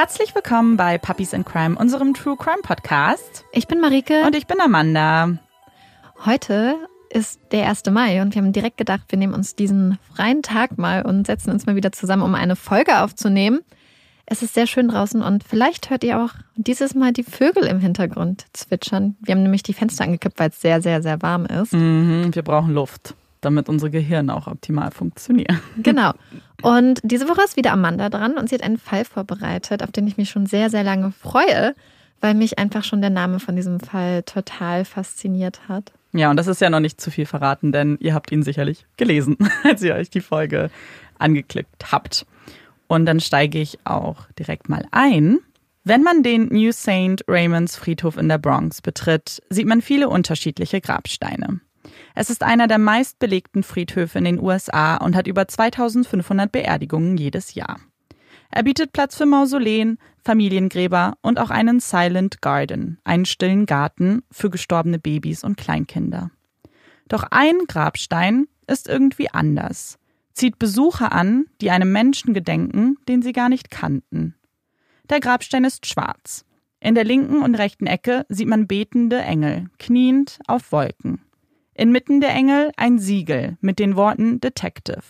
Herzlich willkommen bei Puppies in Crime, unserem True Crime Podcast. Ich bin Marike. Und ich bin Amanda. Heute ist der 1. Mai und wir haben direkt gedacht, wir nehmen uns diesen freien Tag mal und setzen uns mal wieder zusammen, um eine Folge aufzunehmen. Es ist sehr schön draußen und vielleicht hört ihr auch dieses Mal die Vögel im Hintergrund zwitschern. Wir haben nämlich die Fenster angekippt, weil es sehr, sehr, sehr warm ist. Mhm, wir brauchen Luft, damit unsere Gehirne auch optimal funktionieren. Genau. Und diese Woche ist wieder Amanda dran und sie hat einen Fall vorbereitet, auf den ich mich schon sehr, sehr lange freue, weil mich einfach schon der Name von diesem Fall total fasziniert hat. Ja, und das ist ja noch nicht zu viel verraten, denn ihr habt ihn sicherlich gelesen, als ihr euch die Folge angeklickt habt. Und dann steige ich auch direkt mal ein. Wenn man den New St. Raymond's Friedhof in der Bronx betritt, sieht man viele unterschiedliche Grabsteine. Es ist einer der meistbelegten Friedhöfe in den USA und hat über 2500 Beerdigungen jedes Jahr. Er bietet Platz für Mausoleen, Familiengräber und auch einen Silent Garden, einen stillen Garten für gestorbene Babys und Kleinkinder. Doch ein Grabstein ist irgendwie anders zieht Besucher an, die einem Menschen gedenken, den sie gar nicht kannten. Der Grabstein ist schwarz. In der linken und rechten Ecke sieht man betende Engel, kniend auf Wolken. Inmitten der Engel ein Siegel mit den Worten Detective.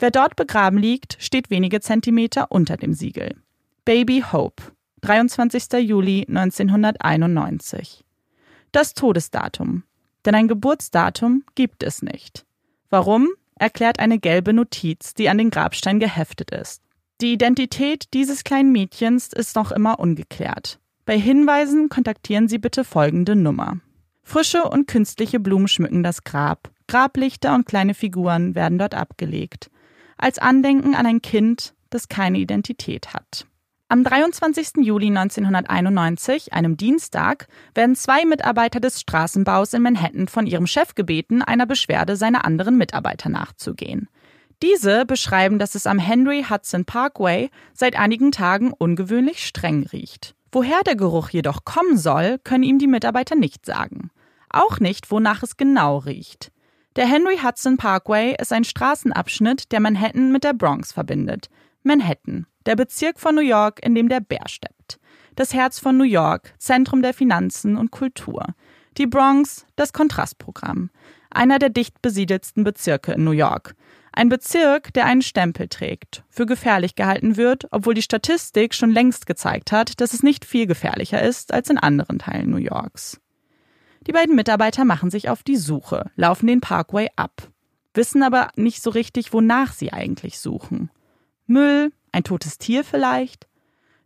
Wer dort begraben liegt, steht wenige Zentimeter unter dem Siegel. Baby Hope, 23. Juli 1991. Das Todesdatum. Denn ein Geburtsdatum gibt es nicht. Warum? erklärt eine gelbe Notiz, die an den Grabstein geheftet ist. Die Identität dieses kleinen Mädchens ist noch immer ungeklärt. Bei Hinweisen kontaktieren Sie bitte folgende Nummer. Frische und künstliche Blumen schmücken das Grab. Grablichter und kleine Figuren werden dort abgelegt. Als Andenken an ein Kind, das keine Identität hat. Am 23. Juli 1991, einem Dienstag, werden zwei Mitarbeiter des Straßenbaus in Manhattan von ihrem Chef gebeten, einer Beschwerde seiner anderen Mitarbeiter nachzugehen. Diese beschreiben, dass es am Henry Hudson Parkway seit einigen Tagen ungewöhnlich streng riecht. Woher der Geruch jedoch kommen soll, können ihm die Mitarbeiter nicht sagen. Auch nicht, wonach es genau riecht. Der Henry Hudson Parkway ist ein Straßenabschnitt, der Manhattan mit der Bronx verbindet. Manhattan, der Bezirk von New York, in dem der Bär steppt. Das Herz von New York, Zentrum der Finanzen und Kultur. Die Bronx, das Kontrastprogramm. Einer der dicht besiedelsten Bezirke in New York. Ein Bezirk, der einen Stempel trägt, für gefährlich gehalten wird, obwohl die Statistik schon längst gezeigt hat, dass es nicht viel gefährlicher ist als in anderen Teilen New Yorks. Die beiden Mitarbeiter machen sich auf die Suche, laufen den Parkway ab, wissen aber nicht so richtig, wonach sie eigentlich suchen. Müll, ein totes Tier vielleicht?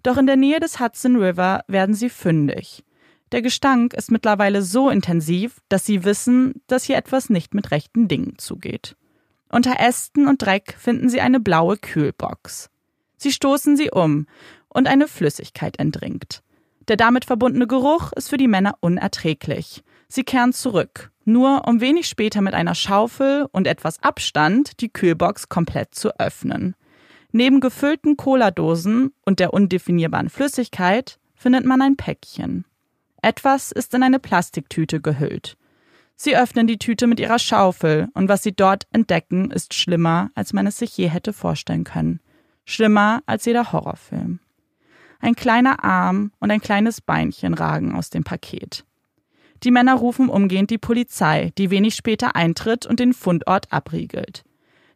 Doch in der Nähe des Hudson River werden sie fündig. Der Gestank ist mittlerweile so intensiv, dass sie wissen, dass hier etwas nicht mit rechten Dingen zugeht. Unter Ästen und Dreck finden sie eine blaue Kühlbox. Sie stoßen sie um und eine Flüssigkeit entringt. Der damit verbundene Geruch ist für die Männer unerträglich. Sie kehren zurück, nur um wenig später mit einer Schaufel und etwas Abstand die Kühlbox komplett zu öffnen. Neben gefüllten Cola-Dosen und der undefinierbaren Flüssigkeit findet man ein Päckchen. Etwas ist in eine Plastiktüte gehüllt. Sie öffnen die Tüte mit ihrer Schaufel und was sie dort entdecken, ist schlimmer, als man es sich je hätte vorstellen können. Schlimmer als jeder Horrorfilm. Ein kleiner Arm und ein kleines Beinchen ragen aus dem Paket. Die Männer rufen umgehend die Polizei, die wenig später eintritt und den Fundort abriegelt.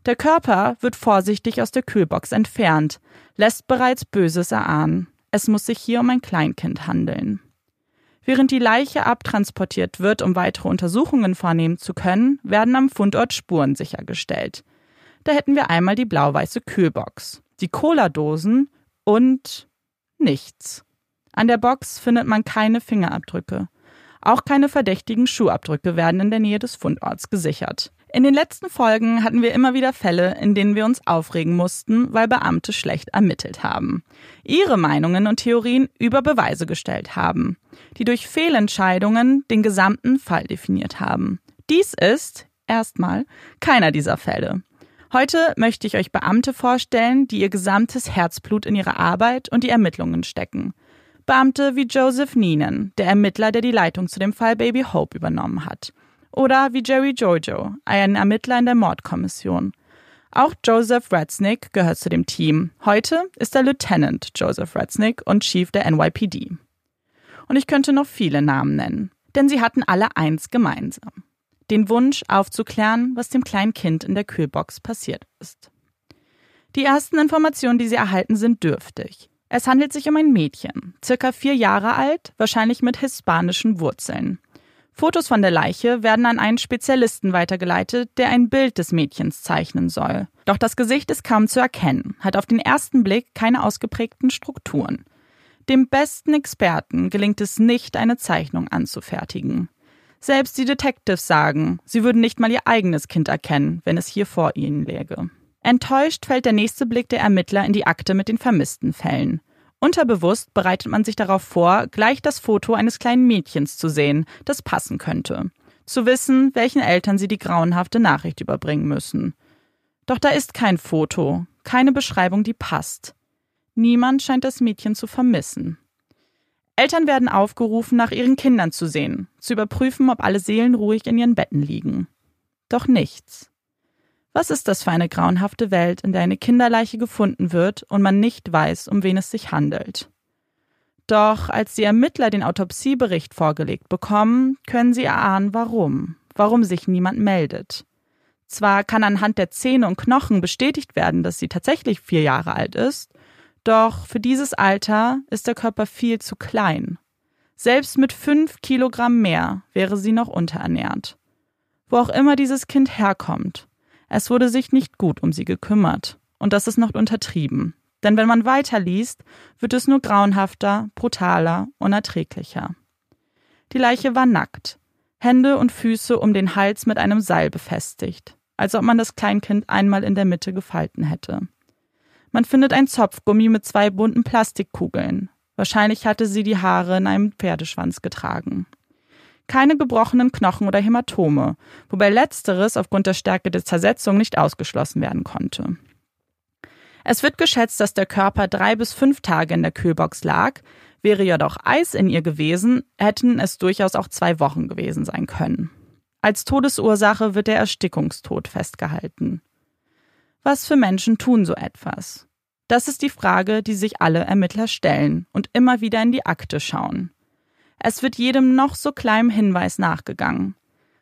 Der Körper wird vorsichtig aus der Kühlbox entfernt, lässt bereits Böses erahnen. Es muss sich hier um ein Kleinkind handeln. Während die Leiche abtransportiert wird, um weitere Untersuchungen vornehmen zu können, werden am Fundort Spuren sichergestellt. Da hätten wir einmal die blau-weiße Kühlbox, die Cola-Dosen und nichts. An der Box findet man keine Fingerabdrücke. Auch keine verdächtigen Schuhabdrücke werden in der Nähe des Fundorts gesichert. In den letzten Folgen hatten wir immer wieder Fälle, in denen wir uns aufregen mussten, weil Beamte schlecht ermittelt haben, ihre Meinungen und Theorien über Beweise gestellt haben, die durch Fehlentscheidungen den gesamten Fall definiert haben. Dies ist, erstmal, keiner dieser Fälle. Heute möchte ich euch Beamte vorstellen, die ihr gesamtes Herzblut in ihre Arbeit und die Ermittlungen stecken. Beamte wie Joseph Neenan, der Ermittler, der die Leitung zu dem Fall Baby Hope übernommen hat oder wie Jerry Jojo, ein Ermittler in der Mordkommission. Auch Joseph Ratznick gehört zu dem Team. Heute ist er Lieutenant Joseph Ratznick und Chief der NYPD. Und ich könnte noch viele Namen nennen, denn sie hatten alle eins gemeinsam. Den Wunsch aufzuklären, was dem kleinen Kind in der Kühlbox passiert ist. Die ersten Informationen, die sie erhalten, sind dürftig. Es handelt sich um ein Mädchen, circa vier Jahre alt, wahrscheinlich mit hispanischen Wurzeln. Fotos von der Leiche werden an einen Spezialisten weitergeleitet, der ein Bild des Mädchens zeichnen soll. Doch das Gesicht ist kaum zu erkennen, hat auf den ersten Blick keine ausgeprägten Strukturen. Dem besten Experten gelingt es nicht, eine Zeichnung anzufertigen. Selbst die Detectives sagen, sie würden nicht mal ihr eigenes Kind erkennen, wenn es hier vor ihnen läge. Enttäuscht fällt der nächste Blick der Ermittler in die Akte mit den vermissten Fällen. Unterbewusst bereitet man sich darauf vor, gleich das Foto eines kleinen Mädchens zu sehen, das passen könnte. Zu wissen, welchen Eltern sie die grauenhafte Nachricht überbringen müssen. Doch da ist kein Foto, keine Beschreibung, die passt. Niemand scheint das Mädchen zu vermissen. Eltern werden aufgerufen, nach ihren Kindern zu sehen, zu überprüfen, ob alle Seelen ruhig in ihren Betten liegen. Doch nichts. Was ist das für eine grauenhafte Welt, in der eine Kinderleiche gefunden wird und man nicht weiß, um wen es sich handelt? Doch als die Ermittler den Autopsiebericht vorgelegt bekommen, können sie erahnen, warum, warum sich niemand meldet. Zwar kann anhand der Zähne und Knochen bestätigt werden, dass sie tatsächlich vier Jahre alt ist, doch für dieses Alter ist der Körper viel zu klein. Selbst mit fünf Kilogramm mehr wäre sie noch unterernährt. Wo auch immer dieses Kind herkommt, es wurde sich nicht gut um sie gekümmert. Und das ist noch untertrieben. Denn wenn man weiterliest, wird es nur grauenhafter, brutaler, unerträglicher. Die Leiche war nackt, Hände und Füße um den Hals mit einem Seil befestigt, als ob man das Kleinkind einmal in der Mitte gefalten hätte. Man findet ein Zopfgummi mit zwei bunten Plastikkugeln. Wahrscheinlich hatte sie die Haare in einem Pferdeschwanz getragen keine gebrochenen Knochen oder Hämatome, wobei letzteres aufgrund der Stärke der Zersetzung nicht ausgeschlossen werden konnte. Es wird geschätzt, dass der Körper drei bis fünf Tage in der Kühlbox lag. Wäre jedoch Eis in ihr gewesen, hätten es durchaus auch zwei Wochen gewesen sein können. Als Todesursache wird der Erstickungstod festgehalten. Was für Menschen tun so etwas? Das ist die Frage, die sich alle Ermittler stellen und immer wieder in die Akte schauen. Es wird jedem noch so kleinen Hinweis nachgegangen.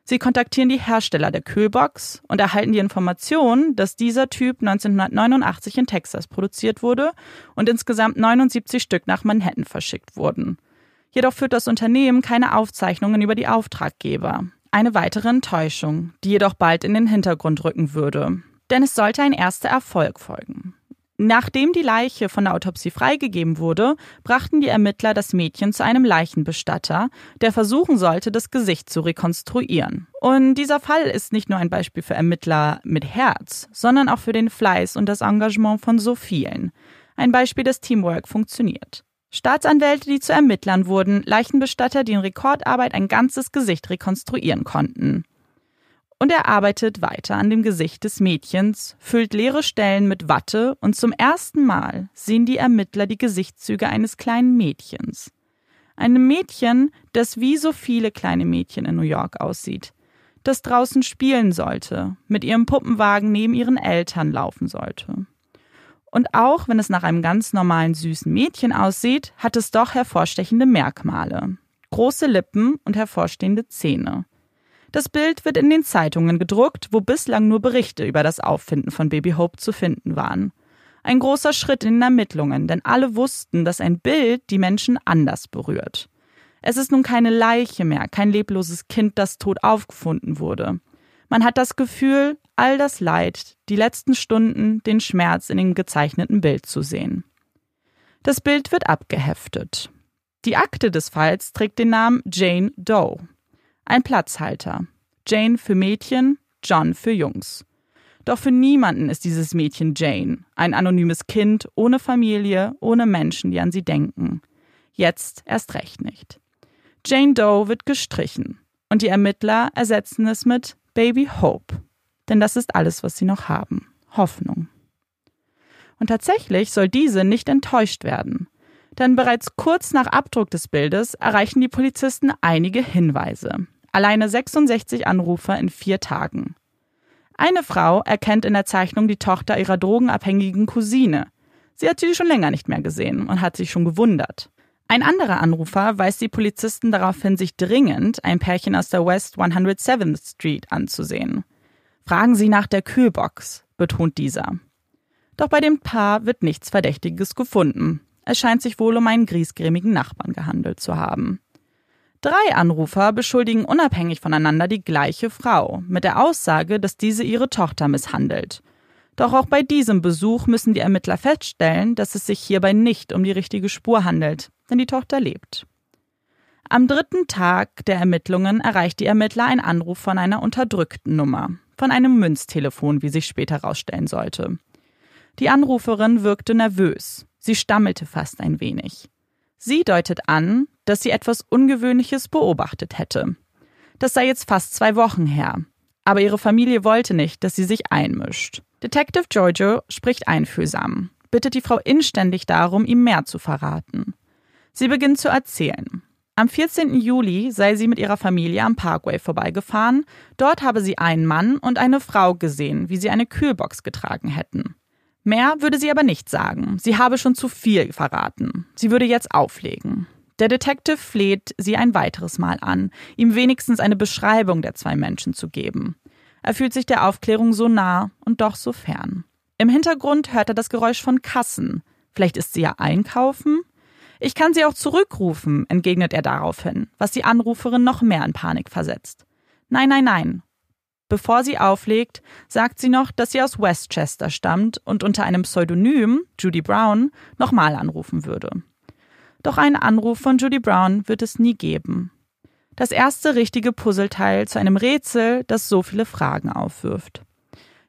Sie kontaktieren die Hersteller der Kühlbox und erhalten die Information, dass dieser Typ 1989 in Texas produziert wurde und insgesamt 79 Stück nach Manhattan verschickt wurden. Jedoch führt das Unternehmen keine Aufzeichnungen über die Auftraggeber. Eine weitere Enttäuschung, die jedoch bald in den Hintergrund rücken würde. Denn es sollte ein erster Erfolg folgen. Nachdem die Leiche von der Autopsie freigegeben wurde, brachten die Ermittler das Mädchen zu einem Leichenbestatter, der versuchen sollte, das Gesicht zu rekonstruieren. Und dieser Fall ist nicht nur ein Beispiel für Ermittler mit Herz, sondern auch für den Fleiß und das Engagement von so vielen. Ein Beispiel, dass Teamwork funktioniert. Staatsanwälte, die zu Ermittlern wurden, Leichenbestatter, die in Rekordarbeit ein ganzes Gesicht rekonstruieren konnten. Und er arbeitet weiter an dem Gesicht des Mädchens, füllt leere Stellen mit Watte und zum ersten Mal sehen die Ermittler die Gesichtszüge eines kleinen Mädchens. Einem Mädchen, das wie so viele kleine Mädchen in New York aussieht, das draußen spielen sollte, mit ihrem Puppenwagen neben ihren Eltern laufen sollte. Und auch wenn es nach einem ganz normalen süßen Mädchen aussieht, hat es doch hervorstechende Merkmale. Große Lippen und hervorstehende Zähne. Das Bild wird in den Zeitungen gedruckt, wo bislang nur Berichte über das Auffinden von Baby Hope zu finden waren. Ein großer Schritt in den Ermittlungen, denn alle wussten, dass ein Bild die Menschen anders berührt. Es ist nun keine Leiche mehr, kein lebloses Kind, das tot aufgefunden wurde. Man hat das Gefühl, all das Leid, die letzten Stunden, den Schmerz in dem gezeichneten Bild zu sehen. Das Bild wird abgeheftet. Die Akte des Falls trägt den Namen Jane Doe. Ein Platzhalter. Jane für Mädchen, John für Jungs. Doch für niemanden ist dieses Mädchen Jane, ein anonymes Kind ohne Familie, ohne Menschen, die an sie denken. Jetzt erst recht nicht. Jane Doe wird gestrichen und die Ermittler ersetzen es mit Baby Hope. Denn das ist alles, was sie noch haben. Hoffnung. Und tatsächlich soll diese nicht enttäuscht werden. Denn bereits kurz nach Abdruck des Bildes erreichen die Polizisten einige Hinweise. Alleine 66 Anrufer in vier Tagen. Eine Frau erkennt in der Zeichnung die Tochter ihrer drogenabhängigen Cousine. Sie hat sie schon länger nicht mehr gesehen und hat sich schon gewundert. Ein anderer Anrufer weist die Polizisten darauf hin, sich dringend ein Pärchen aus der West 107th Street anzusehen. Fragen Sie nach der Kühlbox, betont dieser. Doch bei dem Paar wird nichts Verdächtiges gefunden. Es scheint sich wohl um einen griesgrämigen Nachbarn gehandelt zu haben. Drei Anrufer beschuldigen unabhängig voneinander die gleiche Frau, mit der Aussage, dass diese ihre Tochter misshandelt. Doch auch bei diesem Besuch müssen die Ermittler feststellen, dass es sich hierbei nicht um die richtige Spur handelt, denn die Tochter lebt. Am dritten Tag der Ermittlungen erreicht die Ermittler ein Anruf von einer unterdrückten Nummer, von einem Münztelefon, wie sich später herausstellen sollte. Die Anruferin wirkte nervös, sie stammelte fast ein wenig. Sie deutet an, dass sie etwas Ungewöhnliches beobachtet hätte. Das sei jetzt fast zwei Wochen her, aber ihre Familie wollte nicht, dass sie sich einmischt. Detective Giorgio spricht einfühlsam, bittet die Frau inständig darum, ihm mehr zu verraten. Sie beginnt zu erzählen. Am 14. Juli sei sie mit ihrer Familie am Parkway vorbeigefahren. Dort habe sie einen Mann und eine Frau gesehen, wie sie eine Kühlbox getragen hätten. Mehr würde sie aber nicht sagen. Sie habe schon zu viel verraten. Sie würde jetzt auflegen. Der Detective fleht sie ein weiteres Mal an, ihm wenigstens eine Beschreibung der zwei Menschen zu geben. Er fühlt sich der Aufklärung so nah und doch so fern. Im Hintergrund hört er das Geräusch von Kassen. Vielleicht ist sie ja einkaufen? Ich kann sie auch zurückrufen, entgegnet er daraufhin, was die Anruferin noch mehr in Panik versetzt. Nein, nein, nein. Bevor sie auflegt, sagt sie noch, dass sie aus Westchester stammt und unter einem Pseudonym, Judy Brown, nochmal anrufen würde. Doch einen Anruf von Judy Brown wird es nie geben. Das erste richtige Puzzleteil zu einem Rätsel, das so viele Fragen aufwirft.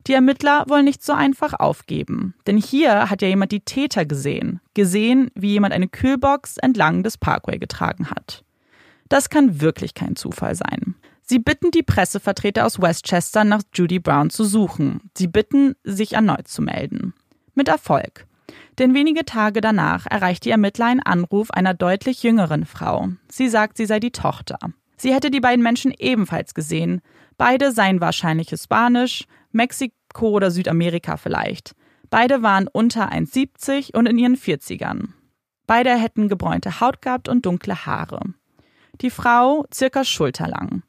Die Ermittler wollen nicht so einfach aufgeben, denn hier hat ja jemand die Täter gesehen, gesehen, wie jemand eine Kühlbox entlang des Parkway getragen hat. Das kann wirklich kein Zufall sein. Sie bitten die Pressevertreter aus Westchester nach Judy Brown zu suchen. Sie bitten, sich erneut zu melden. Mit Erfolg. Denn wenige Tage danach erreicht die Ermittler einen Anruf einer deutlich jüngeren Frau. Sie sagt, sie sei die Tochter. Sie hätte die beiden Menschen ebenfalls gesehen. Beide seien wahrscheinlich Hispanisch, Mexiko oder Südamerika vielleicht. Beide waren unter 1,70 und in ihren 40ern. Beide hätten gebräunte Haut gehabt und dunkle Haare. Die Frau circa schulterlang.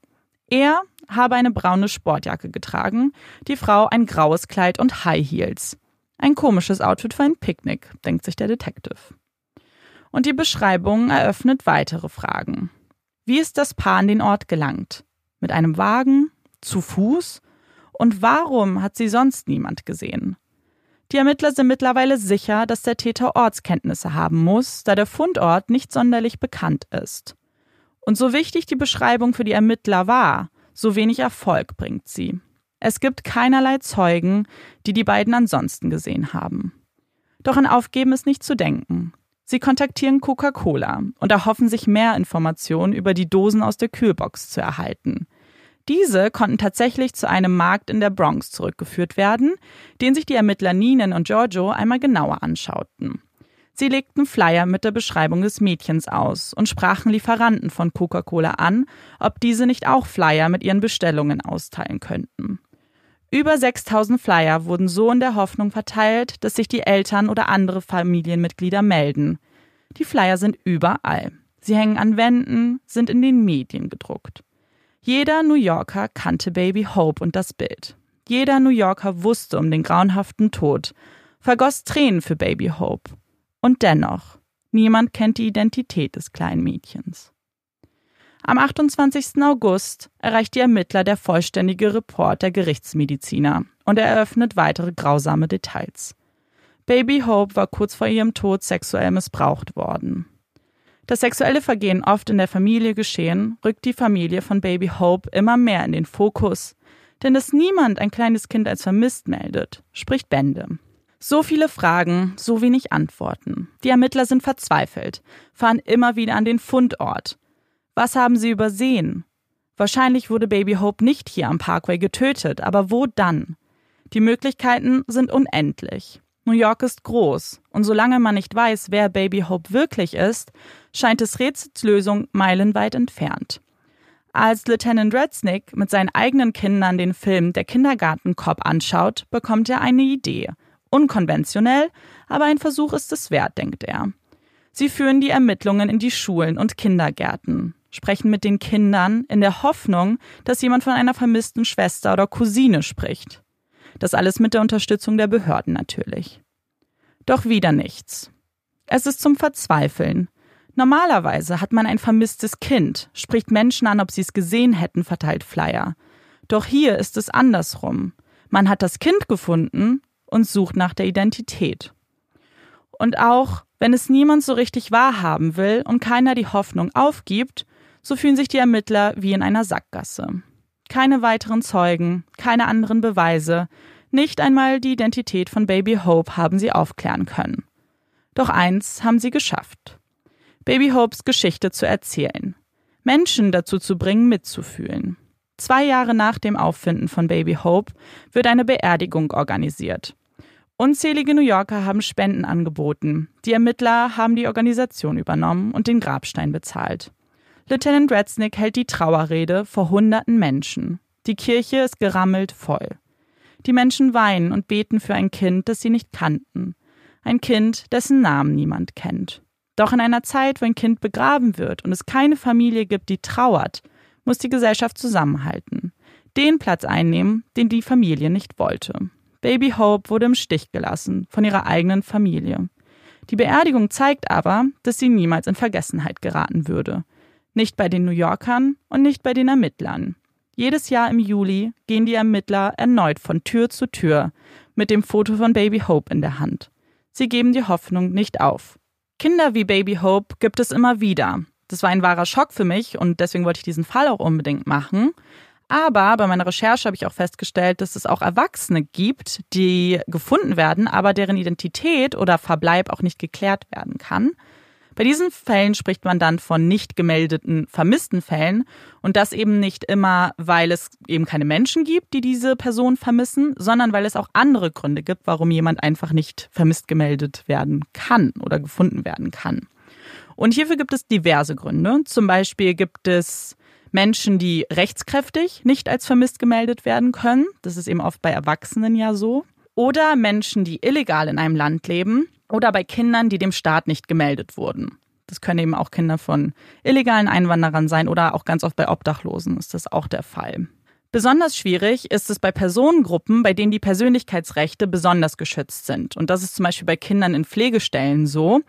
Er habe eine braune Sportjacke getragen, die Frau ein graues Kleid und High Heels. Ein komisches Outfit für ein Picknick, denkt sich der Detective. Und die Beschreibung eröffnet weitere Fragen. Wie ist das Paar an den Ort gelangt? Mit einem Wagen? Zu Fuß? Und warum hat sie sonst niemand gesehen? Die Ermittler sind mittlerweile sicher, dass der Täter Ortskenntnisse haben muss, da der Fundort nicht sonderlich bekannt ist. Und so wichtig die Beschreibung für die Ermittler war, so wenig Erfolg bringt sie. Es gibt keinerlei Zeugen, die die beiden ansonsten gesehen haben. Doch an Aufgeben ist nicht zu denken. Sie kontaktieren Coca-Cola und erhoffen sich mehr Informationen über die Dosen aus der Kühlbox zu erhalten. Diese konnten tatsächlich zu einem Markt in der Bronx zurückgeführt werden, den sich die Ermittler Ninen und Giorgio einmal genauer anschauten. Sie legten Flyer mit der Beschreibung des Mädchens aus und sprachen Lieferanten von Coca-Cola an, ob diese nicht auch Flyer mit ihren Bestellungen austeilen könnten. Über 6000 Flyer wurden so in der Hoffnung verteilt, dass sich die Eltern oder andere Familienmitglieder melden. Die Flyer sind überall. Sie hängen an Wänden, sind in den Medien gedruckt. Jeder New Yorker kannte Baby Hope und das Bild. Jeder New Yorker wusste um den grauenhaften Tod, vergoss Tränen für Baby Hope. Und dennoch, niemand kennt die Identität des kleinen Mädchens. Am 28. August erreicht die Ermittler der vollständige Report der Gerichtsmediziner und er eröffnet weitere grausame Details. Baby Hope war kurz vor ihrem Tod sexuell missbraucht worden. Das sexuelle Vergehen oft in der Familie geschehen, rückt die Familie von Baby Hope immer mehr in den Fokus, denn dass niemand ein kleines Kind als vermisst meldet, spricht Bände. So viele Fragen, so wenig Antworten. Die Ermittler sind verzweifelt, fahren immer wieder an den Fundort, was haben sie übersehen? Wahrscheinlich wurde Baby Hope nicht hier am Parkway getötet, aber wo dann? Die Möglichkeiten sind unendlich. New York ist groß, und solange man nicht weiß, wer Baby Hope wirklich ist, scheint es Rätselslösung meilenweit entfernt. Als Lieutenant Redsnick mit seinen eigenen Kindern den Film Der Kindergartenkopf anschaut, bekommt er eine Idee. Unkonventionell, aber ein Versuch ist es wert, denkt er. Sie führen die Ermittlungen in die Schulen und Kindergärten, sprechen mit den Kindern in der Hoffnung, dass jemand von einer vermissten Schwester oder Cousine spricht. Das alles mit der Unterstützung der Behörden natürlich. Doch wieder nichts. Es ist zum Verzweifeln. Normalerweise hat man ein vermisstes Kind, spricht Menschen an, ob sie es gesehen hätten, verteilt Flyer. Doch hier ist es andersrum. Man hat das Kind gefunden und sucht nach der Identität. Und auch wenn es niemand so richtig wahrhaben will und keiner die Hoffnung aufgibt, so fühlen sich die Ermittler wie in einer Sackgasse. Keine weiteren Zeugen, keine anderen Beweise, nicht einmal die Identität von Baby Hope haben sie aufklären können. Doch eins haben sie geschafft. Baby Hopes Geschichte zu erzählen. Menschen dazu zu bringen, mitzufühlen. Zwei Jahre nach dem Auffinden von Baby Hope wird eine Beerdigung organisiert. Unzählige New Yorker haben Spenden angeboten. Die Ermittler haben die Organisation übernommen und den Grabstein bezahlt. Lieutenant Redsnick hält die Trauerrede vor hunderten Menschen. Die Kirche ist gerammelt voll. Die Menschen weinen und beten für ein Kind, das sie nicht kannten. Ein Kind, dessen Namen niemand kennt. Doch in einer Zeit, wo ein Kind begraben wird und es keine Familie gibt, die trauert, muss die Gesellschaft zusammenhalten. Den Platz einnehmen, den die Familie nicht wollte. Baby Hope wurde im Stich gelassen von ihrer eigenen Familie. Die Beerdigung zeigt aber, dass sie niemals in Vergessenheit geraten würde. Nicht bei den New Yorkern und nicht bei den Ermittlern. Jedes Jahr im Juli gehen die Ermittler erneut von Tür zu Tür mit dem Foto von Baby Hope in der Hand. Sie geben die Hoffnung nicht auf. Kinder wie Baby Hope gibt es immer wieder. Das war ein wahrer Schock für mich und deswegen wollte ich diesen Fall auch unbedingt machen. Aber bei meiner Recherche habe ich auch festgestellt, dass es auch Erwachsene gibt, die gefunden werden, aber deren Identität oder Verbleib auch nicht geklärt werden kann. Bei diesen Fällen spricht man dann von nicht gemeldeten vermissten Fällen und das eben nicht immer, weil es eben keine Menschen gibt, die diese Person vermissen, sondern weil es auch andere Gründe gibt, warum jemand einfach nicht vermisst gemeldet werden kann oder gefunden werden kann. Und hierfür gibt es diverse Gründe. Zum Beispiel gibt es Menschen, die rechtskräftig nicht als vermisst gemeldet werden können. Das ist eben oft bei Erwachsenen ja so. Oder Menschen, die illegal in einem Land leben. Oder bei Kindern, die dem Staat nicht gemeldet wurden. Das können eben auch Kinder von illegalen Einwanderern sein oder auch ganz oft bei Obdachlosen ist das auch der Fall. Besonders schwierig ist es bei Personengruppen, bei denen die Persönlichkeitsrechte besonders geschützt sind. Und das ist zum Beispiel bei Kindern in Pflegestellen so.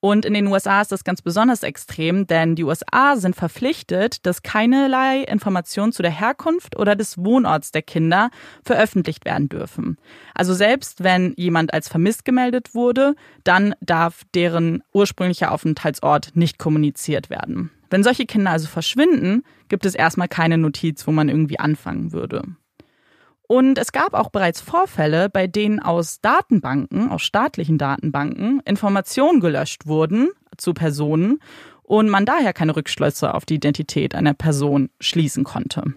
Und in den USA ist das ganz besonders extrem, denn die USA sind verpflichtet, dass keinerlei Informationen zu der Herkunft oder des Wohnorts der Kinder veröffentlicht werden dürfen. Also selbst wenn jemand als vermisst gemeldet wurde, dann darf deren ursprünglicher Aufenthaltsort nicht kommuniziert werden. Wenn solche Kinder also verschwinden, gibt es erstmal keine Notiz, wo man irgendwie anfangen würde. Und es gab auch bereits Vorfälle, bei denen aus Datenbanken, aus staatlichen Datenbanken, Informationen gelöscht wurden zu Personen und man daher keine Rückschlüsse auf die Identität einer Person schließen konnte.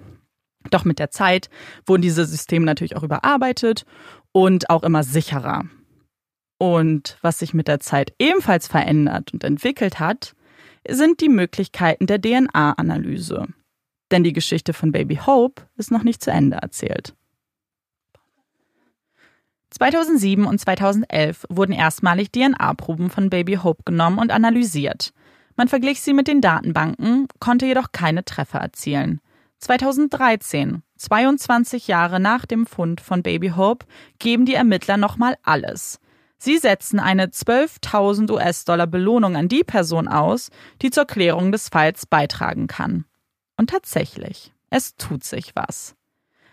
Doch mit der Zeit wurden diese Systeme natürlich auch überarbeitet und auch immer sicherer. Und was sich mit der Zeit ebenfalls verändert und entwickelt hat, sind die Möglichkeiten der DNA-Analyse. Denn die Geschichte von Baby Hope ist noch nicht zu Ende erzählt. 2007 und 2011 wurden erstmalig DNA-Proben von Baby Hope genommen und analysiert. Man verglich sie mit den Datenbanken, konnte jedoch keine Treffer erzielen. 2013, 22 Jahre nach dem Fund von Baby Hope, geben die Ermittler nochmal alles. Sie setzen eine 12.000 US-Dollar Belohnung an die Person aus, die zur Klärung des Falls beitragen kann. Und tatsächlich, es tut sich was.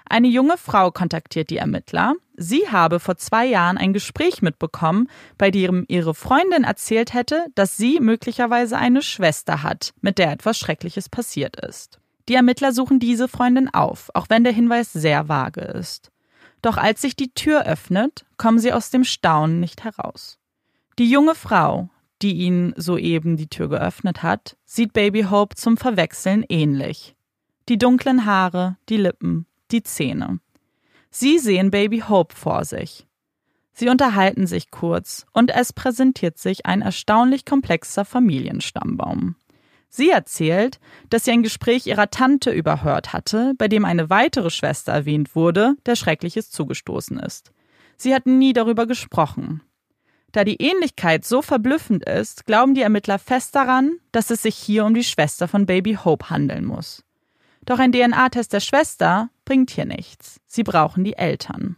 Eine junge Frau kontaktiert die Ermittler. Sie habe vor zwei Jahren ein Gespräch mitbekommen, bei dem ihre Freundin erzählt hätte, dass sie möglicherweise eine Schwester hat, mit der etwas Schreckliches passiert ist. Die Ermittler suchen diese Freundin auf, auch wenn der Hinweis sehr vage ist. Doch als sich die Tür öffnet, kommen sie aus dem Staunen nicht heraus. Die junge Frau, die ihnen soeben die Tür geöffnet hat, sieht Baby Hope zum Verwechseln ähnlich. Die dunklen Haare, die Lippen, die Zähne. Sie sehen Baby Hope vor sich. Sie unterhalten sich kurz und es präsentiert sich ein erstaunlich komplexer Familienstammbaum. Sie erzählt, dass sie ein Gespräch ihrer Tante überhört hatte, bei dem eine weitere Schwester erwähnt wurde, der Schreckliches zugestoßen ist. Sie hatten nie darüber gesprochen. Da die Ähnlichkeit so verblüffend ist, glauben die Ermittler fest daran, dass es sich hier um die Schwester von Baby Hope handeln muss. Doch ein DNA-Test der Schwester bringt hier nichts. Sie brauchen die Eltern.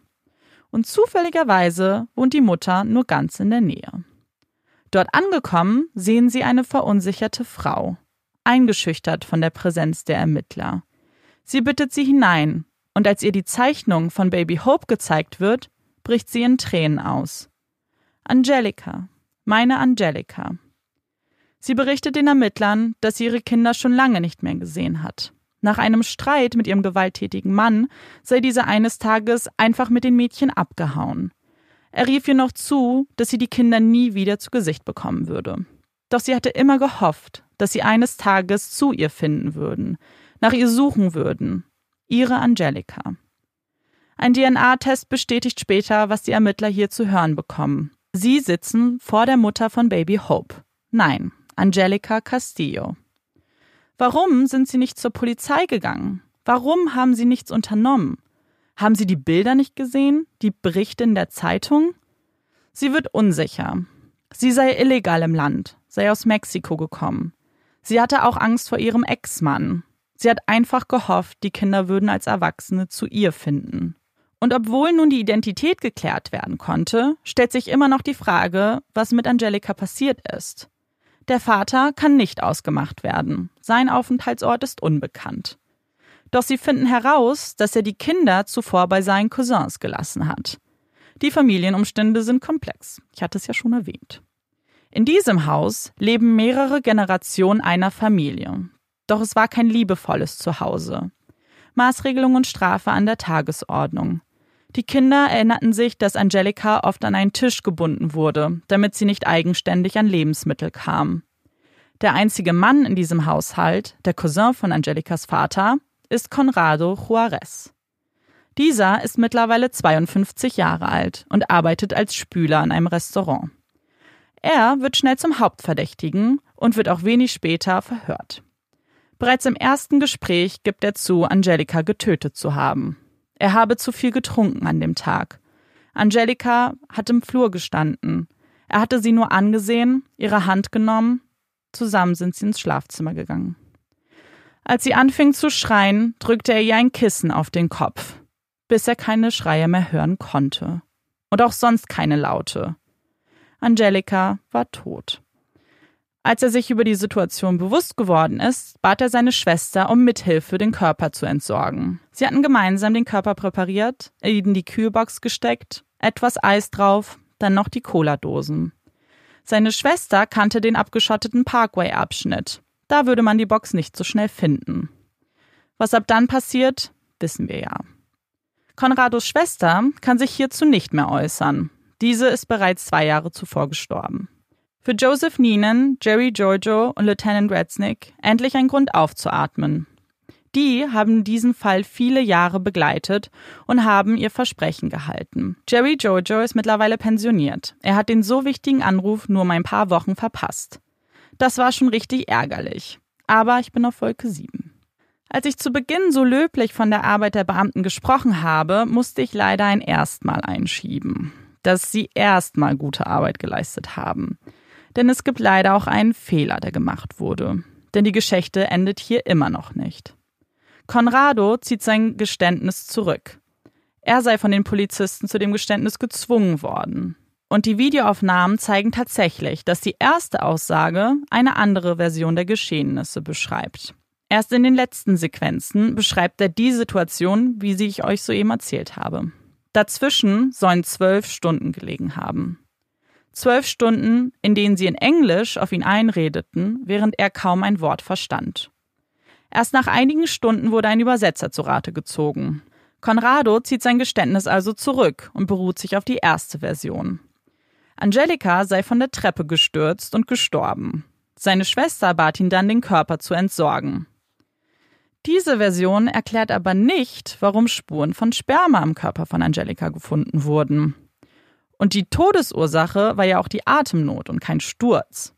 Und zufälligerweise wohnt die Mutter nur ganz in der Nähe. Dort angekommen sehen sie eine verunsicherte Frau, eingeschüchtert von der Präsenz der Ermittler. Sie bittet sie hinein, und als ihr die Zeichnung von Baby Hope gezeigt wird, bricht sie in Tränen aus. Angelika, meine Angelika. Sie berichtet den Ermittlern, dass sie ihre Kinder schon lange nicht mehr gesehen hat. Nach einem Streit mit ihrem gewalttätigen Mann sei dieser eines Tages einfach mit den Mädchen abgehauen. Er rief ihr noch zu, dass sie die Kinder nie wieder zu Gesicht bekommen würde. Doch sie hatte immer gehofft, dass sie eines Tages zu ihr finden würden, nach ihr suchen würden. Ihre Angelika. Ein DNA-Test bestätigt später, was die Ermittler hier zu hören bekommen. Sie sitzen vor der Mutter von Baby Hope. Nein, Angelica Castillo. Warum sind sie nicht zur Polizei gegangen? Warum haben sie nichts unternommen? Haben sie die Bilder nicht gesehen? Die Berichte in der Zeitung? Sie wird unsicher. Sie sei illegal im Land, sei aus Mexiko gekommen. Sie hatte auch Angst vor ihrem Ex-Mann. Sie hat einfach gehofft, die Kinder würden als Erwachsene zu ihr finden. Und obwohl nun die Identität geklärt werden konnte, stellt sich immer noch die Frage, was mit Angelika passiert ist. Der Vater kann nicht ausgemacht werden. Sein Aufenthaltsort ist unbekannt. Doch sie finden heraus, dass er die Kinder zuvor bei seinen Cousins gelassen hat. Die Familienumstände sind komplex. Ich hatte es ja schon erwähnt. In diesem Haus leben mehrere Generationen einer Familie. Doch es war kein liebevolles Zuhause. Maßregelung und Strafe an der Tagesordnung. Die Kinder erinnerten sich, dass Angelika oft an einen Tisch gebunden wurde, damit sie nicht eigenständig an Lebensmittel kam. Der einzige Mann in diesem Haushalt, der Cousin von Angelikas Vater, ist Conrado Juarez. Dieser ist mittlerweile 52 Jahre alt und arbeitet als Spüler in einem Restaurant. Er wird schnell zum Hauptverdächtigen und wird auch wenig später verhört. Bereits im ersten Gespräch gibt er zu, Angelika getötet zu haben. Er habe zu viel getrunken an dem Tag. Angelika hat im Flur gestanden. Er hatte sie nur angesehen, ihre Hand genommen. Zusammen sind sie ins Schlafzimmer gegangen. Als sie anfing zu schreien, drückte er ihr ein Kissen auf den Kopf, bis er keine Schreie mehr hören konnte. Und auch sonst keine Laute. Angelika war tot. Als er sich über die Situation bewusst geworden ist, bat er seine Schwester um Mithilfe, den Körper zu entsorgen. Sie hatten gemeinsam den Körper präpariert, in die Kühlbox gesteckt, etwas Eis drauf, dann noch die Cola-Dosen. Seine Schwester kannte den abgeschotteten Parkway-Abschnitt. Da würde man die Box nicht so schnell finden. Was ab dann passiert, wissen wir ja. Konrados Schwester kann sich hierzu nicht mehr äußern. Diese ist bereits zwei Jahre zuvor gestorben. Für Joseph Neenan, Jerry Giorgio und Lieutenant Retznick endlich ein Grund aufzuatmen. Die haben diesen Fall viele Jahre begleitet und haben ihr Versprechen gehalten. Jerry Giorgio ist mittlerweile pensioniert. Er hat den so wichtigen Anruf nur um ein paar Wochen verpasst. Das war schon richtig ärgerlich. Aber ich bin auf Wolke 7. Als ich zu Beginn so löblich von der Arbeit der Beamten gesprochen habe, musste ich leider ein Erstmal einschieben. Dass sie erstmal gute Arbeit geleistet haben. Denn es gibt leider auch einen Fehler, der gemacht wurde. Denn die Geschichte endet hier immer noch nicht. Conrado zieht sein Geständnis zurück. Er sei von den Polizisten zu dem Geständnis gezwungen worden. Und die Videoaufnahmen zeigen tatsächlich, dass die erste Aussage eine andere Version der Geschehnisse beschreibt. Erst in den letzten Sequenzen beschreibt er die Situation, wie sie ich euch soeben erzählt habe. Dazwischen sollen zwölf Stunden gelegen haben. Zwölf Stunden, in denen sie in Englisch auf ihn einredeten, während er kaum ein Wort verstand. Erst nach einigen Stunden wurde ein Übersetzer zu Rate gezogen. Conrado zieht sein Geständnis also zurück und beruht sich auf die erste Version. Angelika sei von der Treppe gestürzt und gestorben. Seine Schwester bat ihn dann, den Körper zu entsorgen. Diese Version erklärt aber nicht, warum Spuren von Sperma am Körper von Angelika gefunden wurden. Und die Todesursache war ja auch die Atemnot und kein Sturz.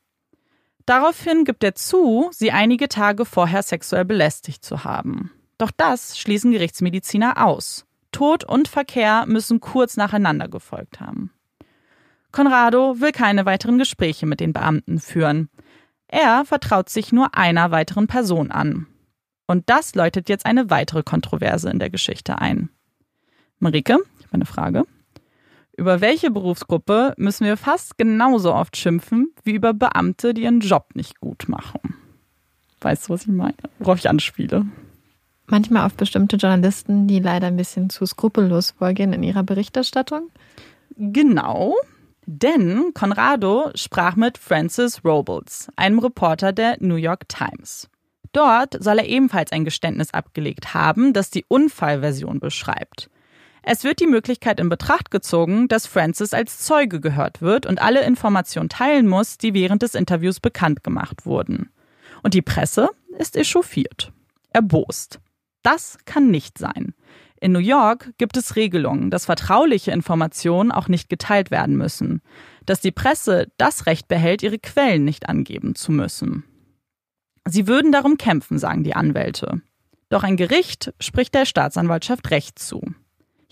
Daraufhin gibt er zu, sie einige Tage vorher sexuell belästigt zu haben. Doch das schließen Gerichtsmediziner aus. Tod und Verkehr müssen kurz nacheinander gefolgt haben. Conrado will keine weiteren Gespräche mit den Beamten führen. Er vertraut sich nur einer weiteren Person an. Und das läutet jetzt eine weitere Kontroverse in der Geschichte ein. Marike, ich habe eine Frage. Über welche Berufsgruppe müssen wir fast genauso oft schimpfen wie über Beamte, die ihren Job nicht gut machen? Weißt du, was ich meine? Worauf ich anspiele? Manchmal auf bestimmte Journalisten, die leider ein bisschen zu skrupellos vorgehen in ihrer Berichterstattung. Genau. Denn Conrado sprach mit Francis Robles, einem Reporter der New York Times. Dort soll er ebenfalls ein Geständnis abgelegt haben, das die Unfallversion beschreibt. Es wird die Möglichkeit in Betracht gezogen, dass Francis als Zeuge gehört wird und alle Informationen teilen muss, die während des Interviews bekannt gemacht wurden. Und die Presse ist echauffiert, erbost. Das kann nicht sein. In New York gibt es Regelungen, dass vertrauliche Informationen auch nicht geteilt werden müssen, dass die Presse das Recht behält, ihre Quellen nicht angeben zu müssen. Sie würden darum kämpfen, sagen die Anwälte. Doch ein Gericht spricht der Staatsanwaltschaft Recht zu.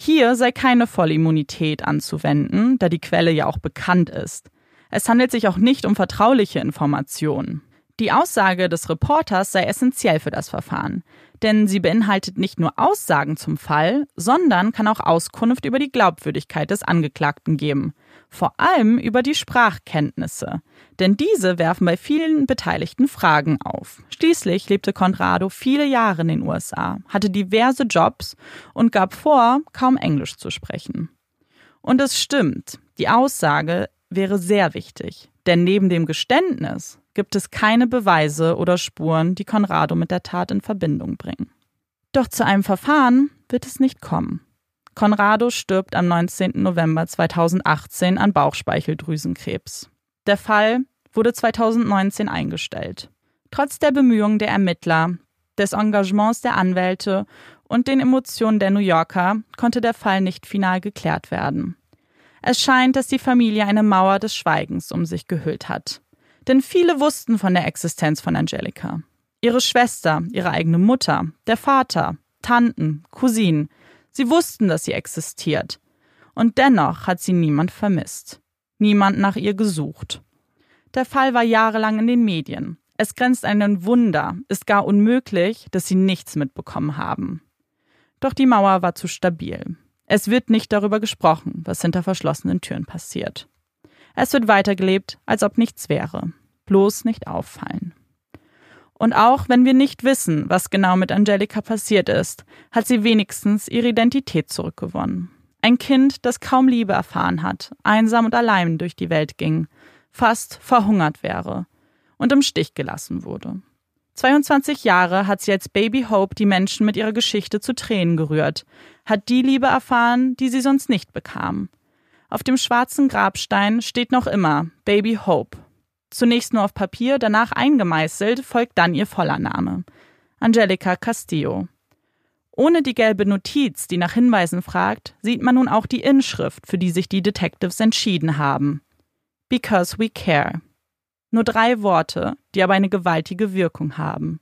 Hier sei keine Vollimmunität anzuwenden, da die Quelle ja auch bekannt ist. Es handelt sich auch nicht um vertrauliche Informationen. Die Aussage des Reporters sei essentiell für das Verfahren, denn sie beinhaltet nicht nur Aussagen zum Fall, sondern kann auch Auskunft über die Glaubwürdigkeit des Angeklagten geben, vor allem über die Sprachkenntnisse, denn diese werfen bei vielen Beteiligten Fragen auf. Schließlich lebte Conrado viele Jahre in den USA, hatte diverse Jobs und gab vor, kaum Englisch zu sprechen. Und es stimmt, die Aussage wäre sehr wichtig, denn neben dem Geständnis gibt es keine Beweise oder Spuren, die Conrado mit der Tat in Verbindung bringen. Doch zu einem Verfahren wird es nicht kommen. Conrado stirbt am 19. November 2018 an Bauchspeicheldrüsenkrebs. Der Fall wurde 2019 eingestellt. Trotz der Bemühungen der Ermittler, des Engagements der Anwälte und den Emotionen der New Yorker konnte der Fall nicht final geklärt werden. Es scheint, dass die Familie eine Mauer des Schweigens um sich gehüllt hat. Denn viele wussten von der Existenz von Angelika. Ihre Schwester, ihre eigene Mutter, der Vater, Tanten, Cousinen, sie wussten, dass sie existiert. Und dennoch hat sie niemand vermisst. Niemand nach ihr gesucht. Der Fall war jahrelang in den Medien. Es grenzt an ein Wunder, ist gar unmöglich, dass sie nichts mitbekommen haben. Doch die Mauer war zu stabil. Es wird nicht darüber gesprochen, was hinter verschlossenen Türen passiert. Es wird weitergelebt, als ob nichts wäre. Bloß nicht auffallen. Und auch wenn wir nicht wissen, was genau mit Angelika passiert ist, hat sie wenigstens ihre Identität zurückgewonnen. Ein Kind, das kaum Liebe erfahren hat, einsam und allein durch die Welt ging, fast verhungert wäre und im Stich gelassen wurde. 22 Jahre hat sie als Baby Hope die Menschen mit ihrer Geschichte zu Tränen gerührt, hat die Liebe erfahren, die sie sonst nicht bekam. Auf dem schwarzen Grabstein steht noch immer Baby Hope. Zunächst nur auf Papier, danach eingemeißelt, folgt dann ihr voller Name. Angelica Castillo. Ohne die gelbe Notiz, die nach Hinweisen fragt, sieht man nun auch die Inschrift, für die sich die Detectives entschieden haben. Because we care. Nur drei Worte, die aber eine gewaltige Wirkung haben.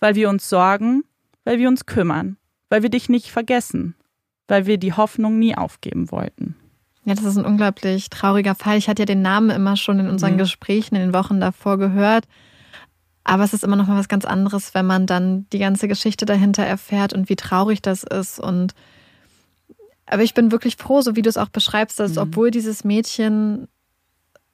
Weil wir uns sorgen, weil wir uns kümmern, weil wir dich nicht vergessen, weil wir die Hoffnung nie aufgeben wollten. Ja, das ist ein unglaublich trauriger Fall. Ich hatte ja den Namen immer schon in unseren mhm. Gesprächen in den Wochen davor gehört. Aber es ist immer noch mal was ganz anderes, wenn man dann die ganze Geschichte dahinter erfährt und wie traurig das ist. Und aber ich bin wirklich froh, so wie du es auch beschreibst, dass mhm. obwohl dieses Mädchen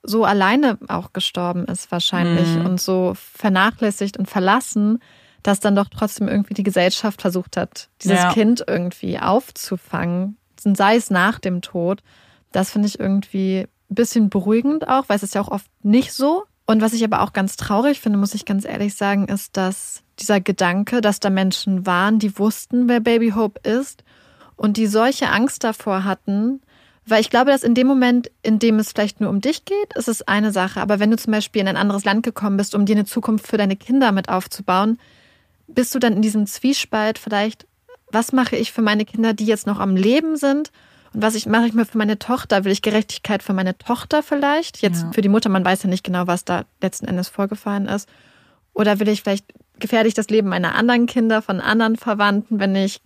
so alleine auch gestorben ist wahrscheinlich mhm. und so vernachlässigt und verlassen, dass dann doch trotzdem irgendwie die Gesellschaft versucht hat, dieses ja. Kind irgendwie aufzufangen, sei es nach dem Tod. Das finde ich irgendwie ein bisschen beruhigend auch, weil es ist ja auch oft nicht so. Und was ich aber auch ganz traurig finde, muss ich ganz ehrlich sagen, ist, dass dieser Gedanke, dass da Menschen waren, die wussten, wer Baby Hope ist und die solche Angst davor hatten, weil ich glaube, dass in dem Moment, in dem es vielleicht nur um dich geht, ist es eine Sache. Aber wenn du zum Beispiel in ein anderes Land gekommen bist, um dir eine Zukunft für deine Kinder mit aufzubauen, bist du dann in diesem Zwiespalt vielleicht, was mache ich für meine Kinder, die jetzt noch am Leben sind Und was ich mache ich mir für meine Tochter? Will ich Gerechtigkeit für meine Tochter vielleicht? Jetzt Ja. für die Mutter, man weiß ja nicht genau, was da letzten Endes vorgefallen ist. Oder will ich vielleicht gefährde ich das Leben meiner anderen Kinder, von anderen Verwandten, wenn ich,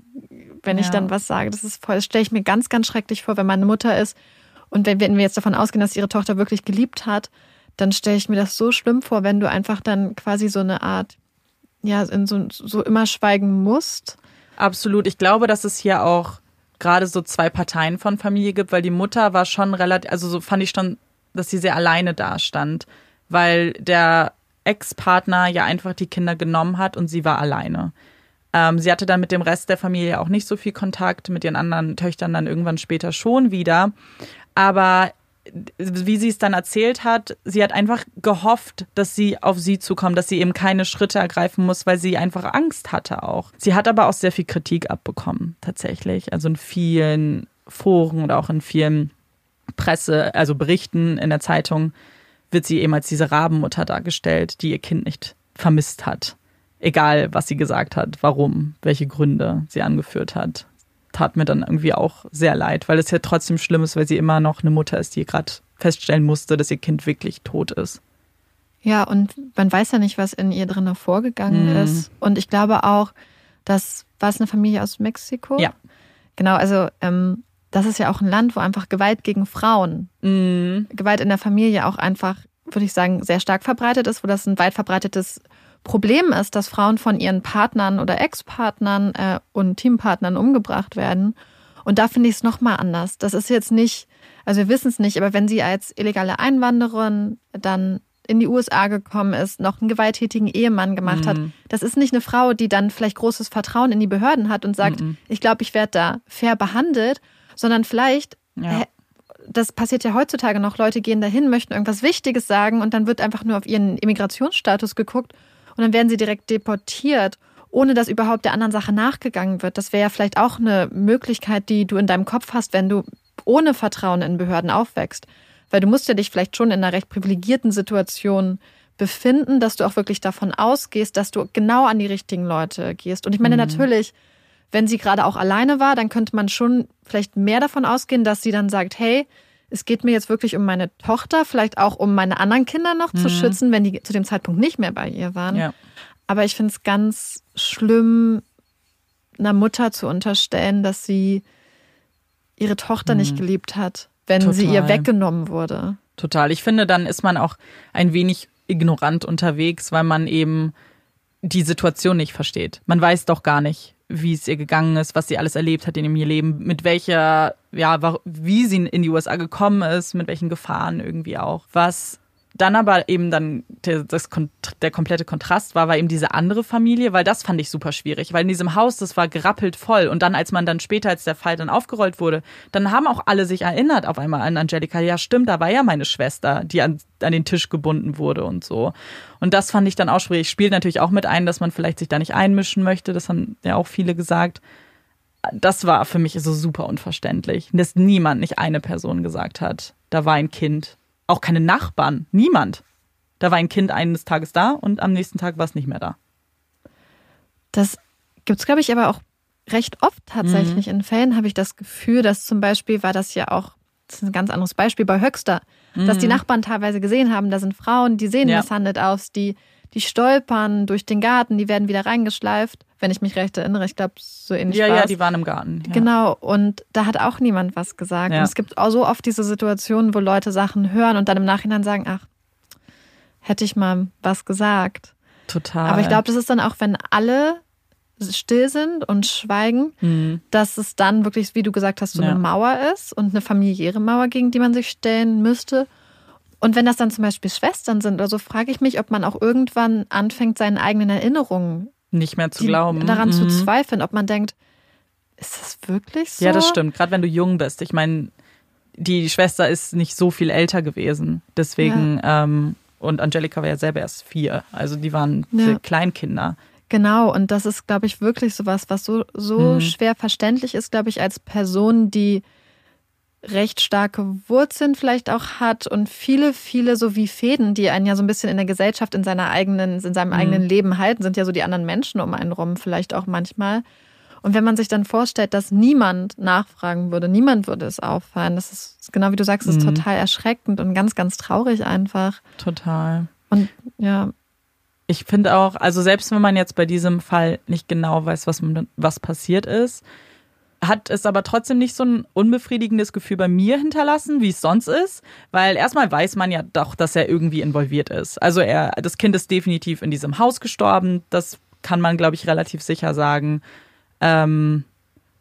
wenn ich Ja. dann was sage? Das ist voll, das stelle ich mir ganz, ganz schrecklich vor, wenn meine Mutter ist. Und wenn, wenn wir jetzt davon ausgehen, dass sie ihre Tochter wirklich geliebt hat, dann stelle ich mir das so schlimm vor, wenn du einfach dann quasi so eine Art, ja, in so, so immer schweigen musst. Absolut. Ich glaube, dass es hier auch gerade so zwei Parteien von Familie gibt, weil die Mutter war schon relativ, also so fand ich schon, dass sie sehr alleine dastand, weil der Ex-Partner ja einfach die Kinder genommen hat und sie war alleine. Ähm, sie hatte dann mit dem Rest der Familie auch nicht so viel Kontakt, mit ihren anderen Töchtern dann irgendwann später schon wieder. Aber wie sie es dann erzählt hat, sie hat einfach gehofft, dass sie auf sie zukommt, dass sie eben keine Schritte ergreifen muss, weil sie einfach Angst hatte auch. Sie hat aber auch sehr viel Kritik abbekommen, tatsächlich. Also in vielen Foren oder auch in vielen Presse, also Berichten in der Zeitung wird sie eben als diese Rabenmutter dargestellt, die ihr Kind nicht vermisst hat. Egal, was sie gesagt hat, warum, welche Gründe sie angeführt hat tat mir dann irgendwie auch sehr leid, weil es ja trotzdem schlimm ist, weil sie immer noch eine Mutter ist, die gerade feststellen musste, dass ihr Kind wirklich tot ist. Ja, und man weiß ja nicht, was in ihr drinnen vorgegangen Mhm. ist. Und ich glaube auch, dass, war es eine Familie aus Mexiko? Ja. Genau, also ähm, das ist ja auch ein Land, wo einfach Gewalt gegen Frauen, Mhm. Gewalt in der Familie auch einfach, würde ich sagen, sehr stark verbreitet ist, wo das ein weit verbreitetes Problem ist, dass Frauen von ihren Partnern oder Ex-Partnern äh, und Teampartnern umgebracht werden. Und da finde ich es nochmal anders. Das ist jetzt nicht, also wir wissen es nicht, aber wenn sie als illegale Einwanderin dann in die USA gekommen ist, noch einen gewalttätigen Ehemann gemacht hat, Mhm. das ist nicht eine Frau, die dann vielleicht großes Vertrauen in die Behörden hat und sagt, Mhm. ich glaube, ich werde da fair behandelt, sondern vielleicht Ja. das passiert ja heutzutage noch. Leute gehen dahin, möchten irgendwas Wichtiges sagen und dann wird einfach nur auf ihren Immigrationsstatus geguckt und dann werden sie direkt deportiert, ohne dass überhaupt der anderen Sache nachgegangen wird. Das wäre ja vielleicht auch eine Möglichkeit, die du in deinem Kopf hast, wenn du ohne Vertrauen in Behörden aufwächst. Weil du musst ja dich vielleicht schon in einer recht privilegierten Situation befinden, dass du auch wirklich davon ausgehst, dass du genau an die richtigen Leute gehst. Und ich meine Mhm. natürlich, wenn sie gerade auch alleine war, dann könnte man schon vielleicht mehr davon ausgehen, dass sie dann sagt, hey, es geht mir jetzt wirklich um meine Tochter, vielleicht auch um meine anderen Kinder noch zu schützen, wenn die zu dem Zeitpunkt nicht mehr bei ihr waren. Mhm. Ja. Aber ich finde es ganz schlimm, einer Mutter zu unterstellen, dass sie ihre Tochter nicht geliebt hat, wenn sie ihr Total. weggenommen wurde. Total. Ich finde, dann ist man auch ein wenig ignorant unterwegs, weil man eben die Situation nicht versteht. Man weiß doch gar nicht, wie es ihr gegangen ist, was sie alles erlebt hat in ihrem Leben, mit welcher, ja, wie sie in die USA gekommen ist, mit welchen Gefahren irgendwie auch. Was dann aber eben dann der, das, der komplette Kontrast war, war eben diese andere Familie, weil das fand ich super schwierig, weil in diesem Haus, das war gerappelt voll und dann, als man dann später, als der Fall dann aufgerollt wurde, dann haben auch alle sich erinnert auf einmal an Angelika, ja stimmt, da war ja meine Schwester, die an, an den Tisch gebunden wurde und so. Und das fand ich dann auch schwierig. Spielt natürlich auch mit ein, dass man vielleicht sich da nicht einmischen möchte, das haben ja auch viele gesagt. Das war für mich so super unverständlich, dass niemand, nicht eine Person gesagt hat, da war ein Kind auch keine Nachbarn, niemand. Da war ein Kind eines Tages da und am nächsten Tag war es nicht mehr da. Das gibt's glaube ich, aber auch recht oft tatsächlich. In Fällen habe ich das Gefühl, dass zum Beispiel war das ja auch, das ist ein ganz anderes Beispiel bei Höxter, dass die Nachbarn teilweise gesehen haben, da sind Frauen, die sehen Ja. misshandelt aus, die, die stolpern durch den Garten, die werden wieder reingeschleift, wenn ich mich recht erinnere. Ich glaube, so ähnlich ja, war's. ja, die waren im Garten. Ja. Genau, und da hat auch niemand was gesagt. Ja. Und es gibt auch so oft diese Situationen, wo Leute Sachen hören und dann im Nachhinein sagen, ach, hätte ich mal was gesagt. Total. Aber ich glaube, das ist dann auch, wenn alle still sind und schweigen, Mhm. dass es dann wirklich, wie du gesagt hast, so Ja. eine Mauer ist und eine familiäre Mauer, gegen die man sich stellen müsste. Und wenn das dann zum Beispiel Schwestern sind oder so, frage ich mich, ob man auch irgendwann anfängt, seinen eigenen Erinnerungen nicht mehr zu die, glauben. daran zu Mhm. zweifeln, ob man denkt, ist das wirklich so? Ja, das stimmt. Gerade wenn du jung bist. Ich meine, die Schwester ist nicht so viel älter gewesen. Deswegen, ähm, und Angelika war ja selber erst vier. Also die waren Ja. Kleinkinder. Genau, und das ist, glaube ich, wirklich sowas, was so, so Mhm. schwer verständlich ist, glaube ich, als Person, die recht starke Wurzeln vielleicht auch hat und viele, viele so wie Fäden, die einen ja so ein bisschen in der Gesellschaft, in seiner eigenen, in seinem eigenen Leben halten, sind ja so die anderen Menschen um einen rum vielleicht auch manchmal. Und wenn man sich dann vorstellt, dass niemand nachfragen würde, niemand würde es auffallen, das ist genau wie du sagst, ist mhm. total erschreckend und ganz, ganz traurig einfach. Total. Und ja. Ich finde auch, also selbst wenn man jetzt bei diesem Fall nicht genau weiß, was, was passiert ist, hat es aber trotzdem nicht so ein unbefriedigendes Gefühl bei mir hinterlassen, wie es sonst ist, weil erstmal weiß man ja doch, dass er irgendwie involviert ist. Also er, das Kind ist definitiv in diesem Haus gestorben, das kann man, glaube ich, relativ sicher sagen. Ähm,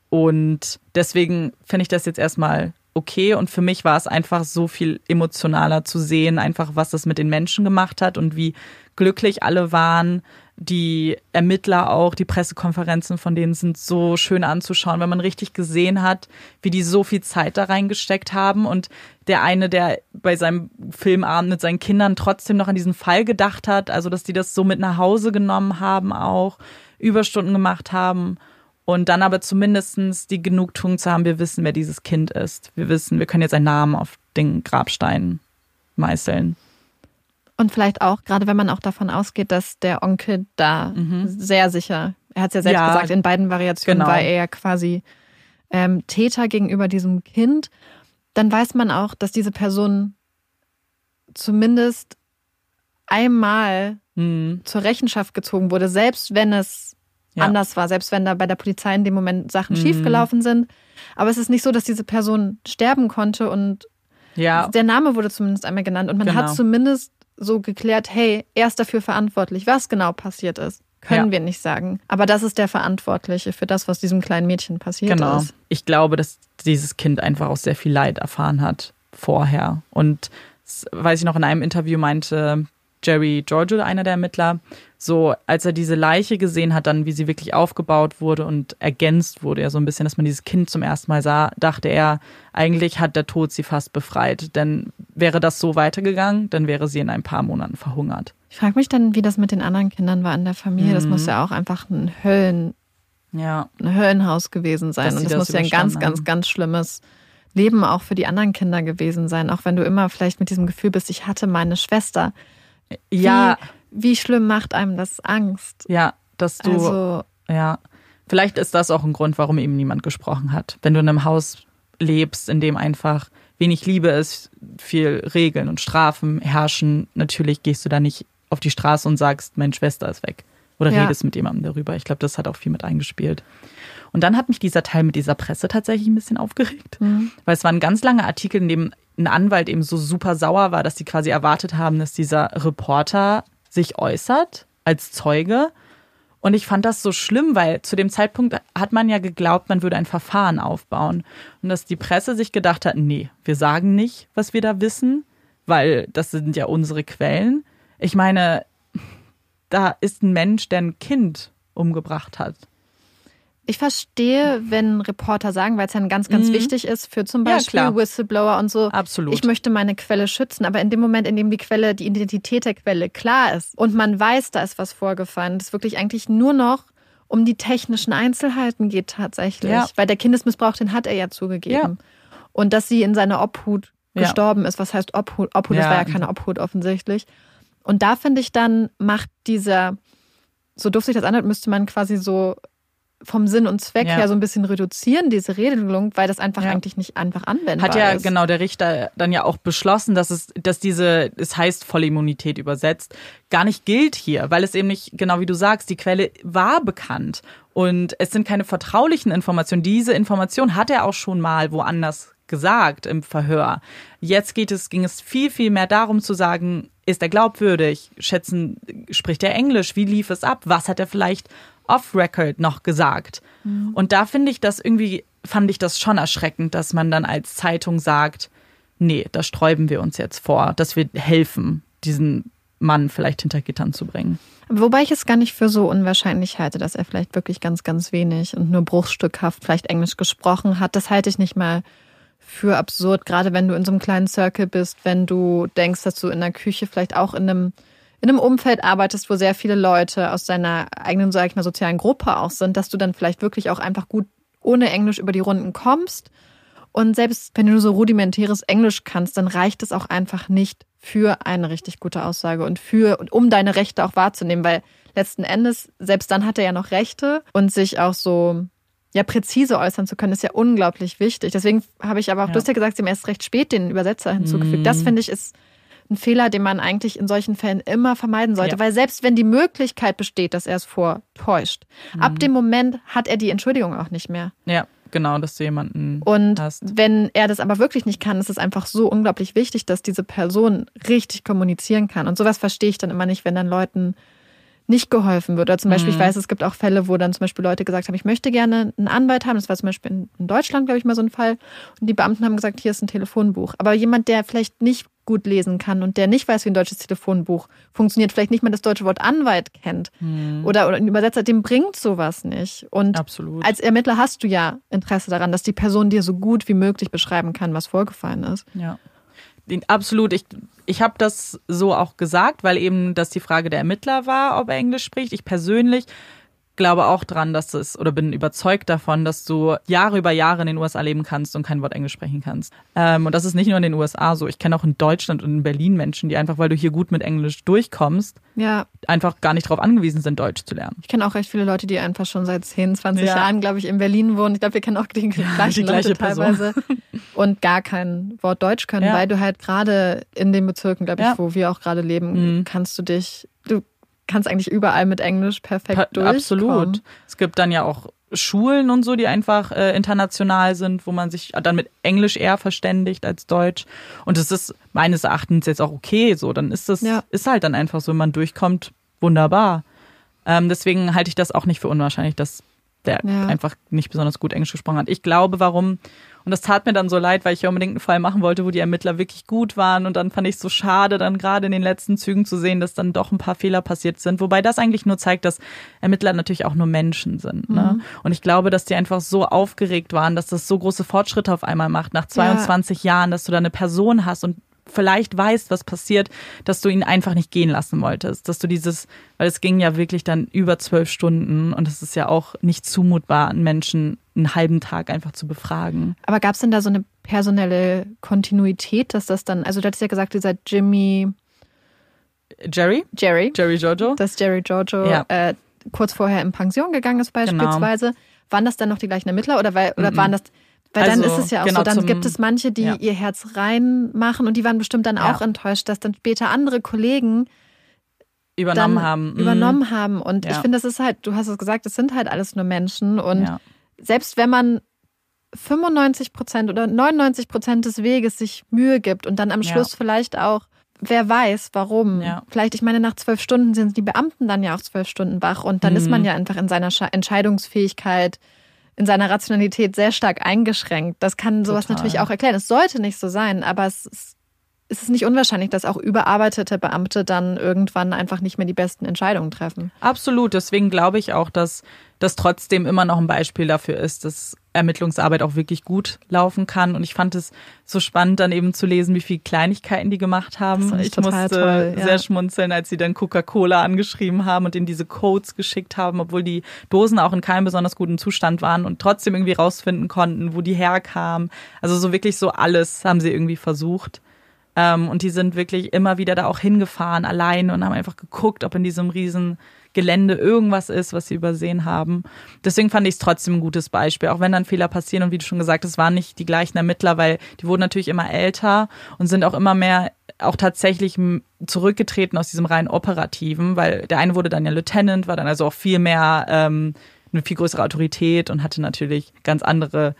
und deswegen finde ich das jetzt erstmal okay. Und für mich war es einfach so viel emotionaler zu sehen, einfach was das mit den Menschen gemacht hat und wie glücklich alle waren. Die Ermittler auch, die Pressekonferenzen von denen sind so schön anzuschauen, wenn man richtig gesehen hat, wie die so viel Zeit da reingesteckt haben. Und der eine, der bei seinem Filmabend mit seinen Kindern trotzdem noch an diesen Fall gedacht hat, also dass die das so mit nach Hause genommen haben, auch Überstunden gemacht haben und dann aber zumindestens die Genugtuung zu haben, wir wissen, wer dieses Kind ist. Wir wissen, wir können jetzt einen Namen auf den Grabstein meißeln. Und vielleicht auch, gerade wenn man auch davon ausgeht, dass der Onkel da mhm. sehr sicher, er hat es ja selbst ja, gesagt, in beiden Variationen genau. war er ja quasi ähm, Täter gegenüber diesem Kind, dann weiß man auch, dass diese Person zumindest einmal mhm. zur Rechenschaft gezogen wurde, selbst wenn es ja. anders war, selbst wenn da bei der Polizei in dem Moment Sachen mhm. schiefgelaufen sind. Aber es ist nicht so, dass diese Person sterben konnte und ja. der Name wurde zumindest einmal genannt und man genau. hat zumindest so geklärt, hey, er ist dafür verantwortlich. Was genau passiert ist, können ja. wir nicht sagen. Aber das ist der Verantwortliche für das, was diesem kleinen Mädchen passiert genau. ist. Ich glaube, dass dieses Kind einfach auch sehr viel Leid erfahren hat vorher. Und weiß ich noch, in einem Interview meinte Jerry Giorgio, einer der Ermittler, so als er diese Leiche gesehen hat, dann wie sie wirklich aufgebaut wurde und ergänzt wurde, ja so ein bisschen, dass man dieses Kind zum ersten Mal sah, dachte er, eigentlich hat der Tod sie fast befreit. Denn wäre das so weitergegangen, dann wäre sie in ein paar Monaten verhungert. Ich frage mich dann, wie das mit den anderen Kindern war in der Familie. Mhm. Das muss ja auch einfach ein Höllen, ja. ein Höllenhaus gewesen sein. Dass und das, das muss ja ein ganz, ganz, ganz schlimmes Leben auch für die anderen Kinder gewesen sein. Auch wenn du immer vielleicht mit diesem Gefühl bist, ich hatte meine Schwester. Ja. Wie, wie schlimm macht einem das Angst? Ja, dass du. Also, ja. Vielleicht ist das auch ein Grund, warum eben niemand gesprochen hat. Wenn du in einem Haus lebst, in dem einfach wenig Liebe ist, viel Regeln und Strafen herrschen, natürlich gehst du da nicht auf die Straße und sagst, meine Schwester ist weg. Oder ja. redest mit jemandem darüber. Ich glaube, das hat auch viel mit eingespielt. Und dann hat mich dieser Teil mit dieser Presse tatsächlich ein bisschen aufgeregt, mhm. weil es war ein ganz langer Artikel, in dem ein Anwalt eben so super sauer war, dass sie quasi erwartet haben, dass dieser Reporter sich äußert als Zeuge. Und ich fand das so schlimm, weil zu dem Zeitpunkt hat man ja geglaubt, man würde ein Verfahren aufbauen. Und dass die Presse sich gedacht hat, nee, wir sagen nicht, was wir da wissen, weil das sind ja unsere Quellen. Ich meine, da ist ein Mensch, der ein Kind umgebracht hat. Ich verstehe, wenn Reporter sagen, weil es ja ganz, ganz mhm. wichtig ist für zum Beispiel ja, Whistleblower und so. Absolut. Ich möchte meine Quelle schützen, aber in dem Moment, in dem die Quelle, die Identität der Quelle klar ist und man weiß, da ist was vorgefallen, das wirklich eigentlich nur noch um die technischen Einzelheiten geht tatsächlich. Ja. Weil der Kindesmissbrauch, den hat er ja zugegeben. Ja. Und dass sie in seiner Obhut gestorben ist, was heißt Obhut? Obhut, das war ja keine Obhut offensichtlich. Und da finde ich dann, macht dieser, so doof sich das anhört, müsste man quasi so vom Sinn und Zweck ja. her so ein bisschen reduzieren, diese Regelung, weil das einfach ja. eigentlich nicht einfach anwendbar ist. Hat ja ist. genau der Richter dann ja auch beschlossen, dass es, dass diese, es heißt Vollimmunität übersetzt, gar nicht gilt hier, weil es eben nicht, genau wie du sagst, die Quelle war bekannt und es sind keine vertraulichen Informationen. Diese Information hat er auch schon mal woanders gesagt im Verhör. Jetzt geht es, ging es viel, viel mehr darum zu sagen, ist er glaubwürdig? Schätzen, spricht er Englisch? Wie lief es ab? Was hat er vielleicht off-Record noch gesagt. Mhm. Und da finde ich das irgendwie, fand ich das schon erschreckend, dass man dann als Zeitung sagt, nee, da sträuben wir uns jetzt vor, dass wir helfen, diesen Mann vielleicht hinter Gittern zu bringen. Wobei ich es gar nicht für so unwahrscheinlich halte, dass er vielleicht wirklich ganz, ganz wenig und nur bruchstückhaft vielleicht Englisch gesprochen hat. Das halte ich nicht mal für absurd, gerade wenn du in so einem kleinen Circle bist, wenn du denkst, dass du in der Küche vielleicht auch in einem in einem Umfeld arbeitest, wo sehr viele Leute aus deiner eigenen, sag ich mal, sozialen Gruppe auch sind, dass du dann vielleicht wirklich auch einfach gut ohne Englisch über die Runden kommst. Und selbst wenn du nur so rudimentäres Englisch kannst, dann reicht es auch einfach nicht für eine richtig gute Aussage und für, um deine Rechte auch wahrzunehmen, weil letzten Endes, selbst dann hat er ja noch Rechte und sich auch so ja präzise äußern zu können, ist ja unglaublich wichtig. Deswegen habe ich aber auch, Ja. du hast ja gesagt, sie haben erst recht spät den Übersetzer hinzugefügt. Mhm. Das finde ich ist ein Fehler, den man eigentlich in solchen Fällen immer vermeiden sollte, Ja. weil selbst wenn die Möglichkeit besteht, dass er es vortäuscht, Mhm. ab dem Moment hat er die Entschuldigung auch nicht mehr. Ja, genau, dass du jemanden Und hast. wenn er das aber wirklich nicht kann, ist es einfach so unglaublich wichtig, dass diese Person richtig kommunizieren kann. Und sowas verstehe ich dann immer nicht, wenn dann Leuten nicht geholfen wird. Oder zum Beispiel, ich Mhm. weiß, es gibt auch Fälle, wo dann zum Beispiel Leute gesagt haben, ich möchte gerne einen Anwalt haben. Das war zum Beispiel in- in Deutschland, glaube ich, mal so ein Fall. Und die Beamten haben gesagt, hier ist ein Telefonbuch. Aber jemand, der vielleicht nicht gut lesen kann und der nicht weiß, wie ein deutsches Telefonbuch funktioniert, vielleicht nicht mal das deutsche Wort Anwalt kennt oder, oder einen Übersetzer, dem bringt sowas nicht. Und Absolut. als Ermittler hast du ja Interesse daran, dass die Person dir so gut wie möglich beschreiben kann, was vorgefallen ist. Ja. Absolut. Ich, ich habe das so auch gesagt, weil eben das die Frage der Ermittler war, ob er Englisch spricht. Ich persönlich glaube auch dran, dass es oder bin überzeugt davon, dass du Jahre über Jahre in den USA leben kannst und kein Wort Englisch sprechen kannst. Ähm, und das ist nicht nur in den USA so. Ich kenne auch in Deutschland und in Berlin Menschen, die einfach, weil du hier gut mit Englisch durchkommst, Ja, einfach gar nicht darauf angewiesen sind, Deutsch zu lernen. ich kenne auch recht viele Leute, die einfach schon seit 10, 20 Ja. Jahren, glaube ich, in Berlin wohnen. Ich glaube, wir kennen auch die gleichen die gleiche Leute Person. teilweise und gar kein Wort Deutsch können, Ja. weil du halt gerade in den Bezirken, glaube ich, Ja. wo wir auch gerade leben, Mhm. kannst du dich, du kannst eigentlich überall mit Englisch perfekt Pa- durchkommen. Absolut. Es gibt dann ja auch Schulen und so, die einfach äh, international sind, wo man sich dann mit Englisch eher verständigt als Deutsch. Und das ist meines Erachtens jetzt auch okay so. Dann ist das, Ja. ist halt dann einfach so, wenn man durchkommt, wunderbar. Ähm, deswegen halte ich das auch nicht für unwahrscheinlich, dass der Ja. einfach nicht besonders gut Englisch gesprochen hat. Ich glaube, warum, und das tat mir dann so leid, weil ich ja unbedingt einen Fall machen wollte, wo die Ermittler wirklich gut waren. Und dann fand ich es so schade, dann gerade in den letzten Zügen zu sehen, dass dann doch ein paar Fehler passiert sind. Wobei das eigentlich nur zeigt, dass Ermittler natürlich auch nur Menschen sind. Ne? Und ich glaube, dass die einfach so aufgeregt waren, dass das so große Fortschritte auf einmal macht, nach 22 Jahren, dass du da eine Person hast und vielleicht weißt, was passiert, dass du ihn einfach nicht gehen lassen wolltest. Dass du dieses, weil es ging ja wirklich dann über zwölf Stunden und es ist ja auch nicht zumutbar, einen Menschen einen halben Tag einfach zu befragen. Aber gab es denn da so eine personelle Kontinuität, dass das dann, also du hattest ja gesagt, dieser Jimmy, Jerry? Jerry, Jerry Jojo? dass Jerry Giorgio Ja. Genau. äh, kurz vorher in Pension gegangen ist beispielsweise. Waren das dann noch die gleichen Ermittler oder, weil, oder Mhm. waren das, weil dann Also, ist es ja auch genau so, dann zum- gibt es manche, die ja. ihr Herz reinmachen und die waren bestimmt dann Ja. auch enttäuscht, dass dann später andere Kollegen Übernommen dann haben. Mhm. übernommen haben. Und ich Ja. finde, das ist halt, du hast es gesagt, das sind halt alles nur Menschen und selbst wenn man 95 Prozent oder 99 Prozent des Weges sich Mühe gibt und dann am. Schluss vielleicht auch, wer weiß, warum. Ja. Vielleicht, ich meine, nach zwölf Stunden sind die Beamten dann ja auch zwölf Stunden wach und dann ist man Mhm. ja einfach in seiner Sche- Entscheidungsfähigkeit, in seiner Rationalität sehr stark eingeschränkt. Das kann sowas Total. natürlich auch erklären. Es sollte nicht so sein, aber es ist, es nicht unwahrscheinlich, dass auch überarbeitete Beamte dann irgendwann einfach nicht mehr die besten Entscheidungen treffen. Absolut. Deswegen glaube ich auch, dass das trotzdem immer noch ein Beispiel dafür ist, dass Ermittlungsarbeit auch wirklich gut laufen kann. Und ich fand es so spannend, dann eben zu lesen, wie viele Kleinigkeiten die gemacht haben. Ich musste toll, ja. sehr schmunzeln, als sie dann Coca-Cola angeschrieben haben und ihnen diese Codes geschickt haben, obwohl die Dosen auch in keinem besonders guten Zustand waren und trotzdem irgendwie rausfinden konnten, wo die herkamen. Also so wirklich so alles haben sie irgendwie versucht. Ähm, und die sind wirklich immer wieder da auch hingefahren, allein und haben einfach geguckt, ob in diesem riesen Gelände irgendwas ist, was sie übersehen haben. Deswegen fand ich es trotzdem ein gutes Beispiel, auch wenn dann Fehler passieren und wie du schon gesagt hast, waren nicht die gleichen Ermittler, weil die wurden natürlich immer älter und sind auch immer mehr auch tatsächlich zurückgetreten aus diesem rein operativen, weil der eine wurde dann ja Lieutenant, war dann also auch viel mehr ähm, eine viel größere Autorität und hatte natürlich ganz andere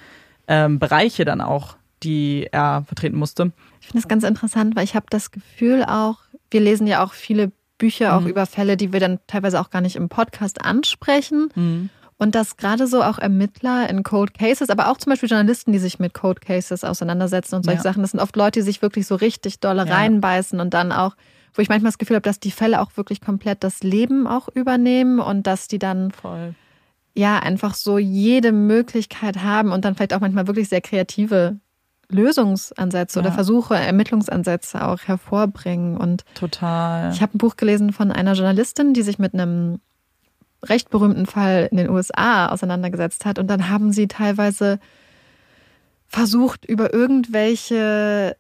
ähm, Bereiche dann auch, die er vertreten musste. Ich finde das ganz interessant, weil ich habe das Gefühl auch, wir lesen ja auch viele Bücher auch Mhm. über Fälle, die wir dann teilweise auch gar nicht im Podcast ansprechen. Mhm. Und dass gerade so auch Ermittler in Cold Cases, aber auch zum Beispiel Journalisten, die sich mit Cold Cases auseinandersetzen und solche Ja. Sachen, das sind oft Leute, die sich wirklich so richtig dolle Ja. reinbeißen und dann auch, wo ich manchmal das Gefühl habe, dass die Fälle auch wirklich komplett das Leben auch übernehmen und dass die dann Voll. ja einfach so jede Möglichkeit haben und dann vielleicht auch manchmal wirklich sehr kreative Lösungsansätze oder Ja. Versuche, Ermittlungsansätze auch hervorbringen. Und Total. ich habe ein Buch gelesen von einer Journalistin, die sich mit einem recht berühmten Fall in den USA auseinandergesetzt hat. Und dann haben sie teilweise versucht, über irgendwelche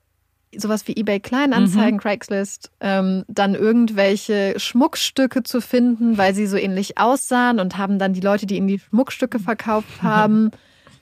sowas wie eBay Kleinanzeigen, Mhm. Craigslist, ähm, dann irgendwelche Schmuckstücke zu finden, weil sie so ähnlich aussahen und haben dann die Leute, die ihnen die Schmuckstücke verkauft haben,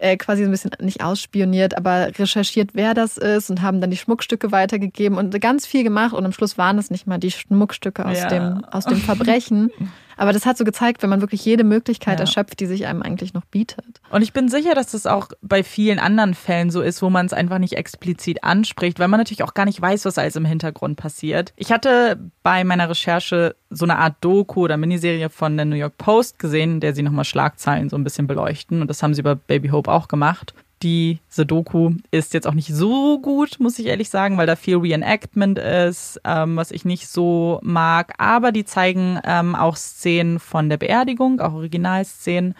äh, quasi so ein bisschen nicht ausspioniert, aber recherchiert, wer das ist und haben dann die Schmuckstücke weitergegeben und ganz viel gemacht und am Schluss waren es nicht mal die Schmuckstücke aus, Ja. dem, aus dem Verbrechen. Aber das hat so gezeigt, wenn man wirklich jede Möglichkeit Ja. erschöpft, die sich einem eigentlich noch bietet. Und ich bin sicher, dass das auch bei vielen anderen Fällen so ist, wo man es einfach nicht explizit anspricht, weil man natürlich auch gar nicht weiß, was alles im Hintergrund passiert. Ich hatte bei meiner Recherche so eine Art Doku oder Miniserie von der New York Post gesehen, in der sie nochmal Schlagzeilen so ein bisschen beleuchten. Und das haben sie bei Baby Hope auch gemacht. Diese Doku ist jetzt auch nicht so gut, muss ich ehrlich sagen, weil da viel Reenactment ist, ähm, was ich nicht so mag. Aber die zeigen ähm, auch Szenen von der Beerdigung, auch Originalszenen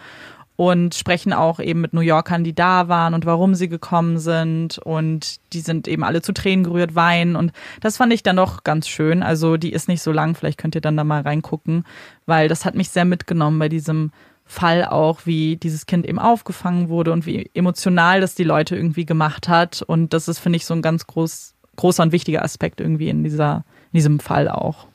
und sprechen auch eben mit New Yorkern, die da waren und warum sie gekommen sind. Und die sind eben alle zu Tränen gerührt, weinen. Und das fand ich dann doch ganz schön. Also die ist nicht so lang, vielleicht könnt ihr dann da mal reingucken, weil das hat mich sehr mitgenommen bei diesem Fall auch, wie dieses Kind eben aufgefangen wurde und wie emotional das die Leute irgendwie gemacht hat. Und das ist, finde ich, so ein ganz groß, großer und wichtiger Aspekt irgendwie in dieser, in diesem Fall auch.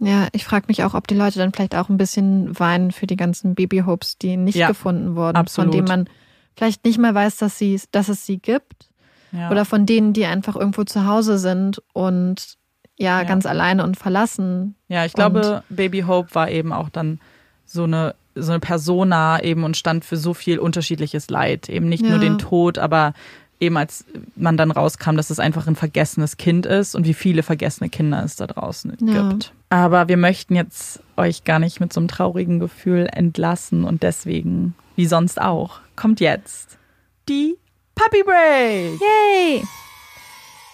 Ja, ich frage mich auch, ob die Leute dann vielleicht auch ein bisschen weinen für die ganzen Babyhopes, die nicht Ja, gefunden wurden, absolut. von denen man vielleicht nicht mehr weiß, dass, sie, dass es sie gibt. Ja. Oder von denen, die einfach irgendwo zu Hause sind und ja, Ja. ganz alleine und verlassen. Ja, ich glaube, Baby Hope war eben auch dann so eine so eine Persona eben und stand für so viel unterschiedliches Leid. Eben nicht Ja. nur den Tod, aber eben als man dann rauskam, dass es einfach ein vergessenes Kind ist und wie viele vergessene Kinder es da draußen Ja. gibt. Aber wir möchten jetzt euch gar nicht mit so einem traurigen Gefühl entlassen und deswegen, wie sonst auch, kommt jetzt die Puppy Break. Yay!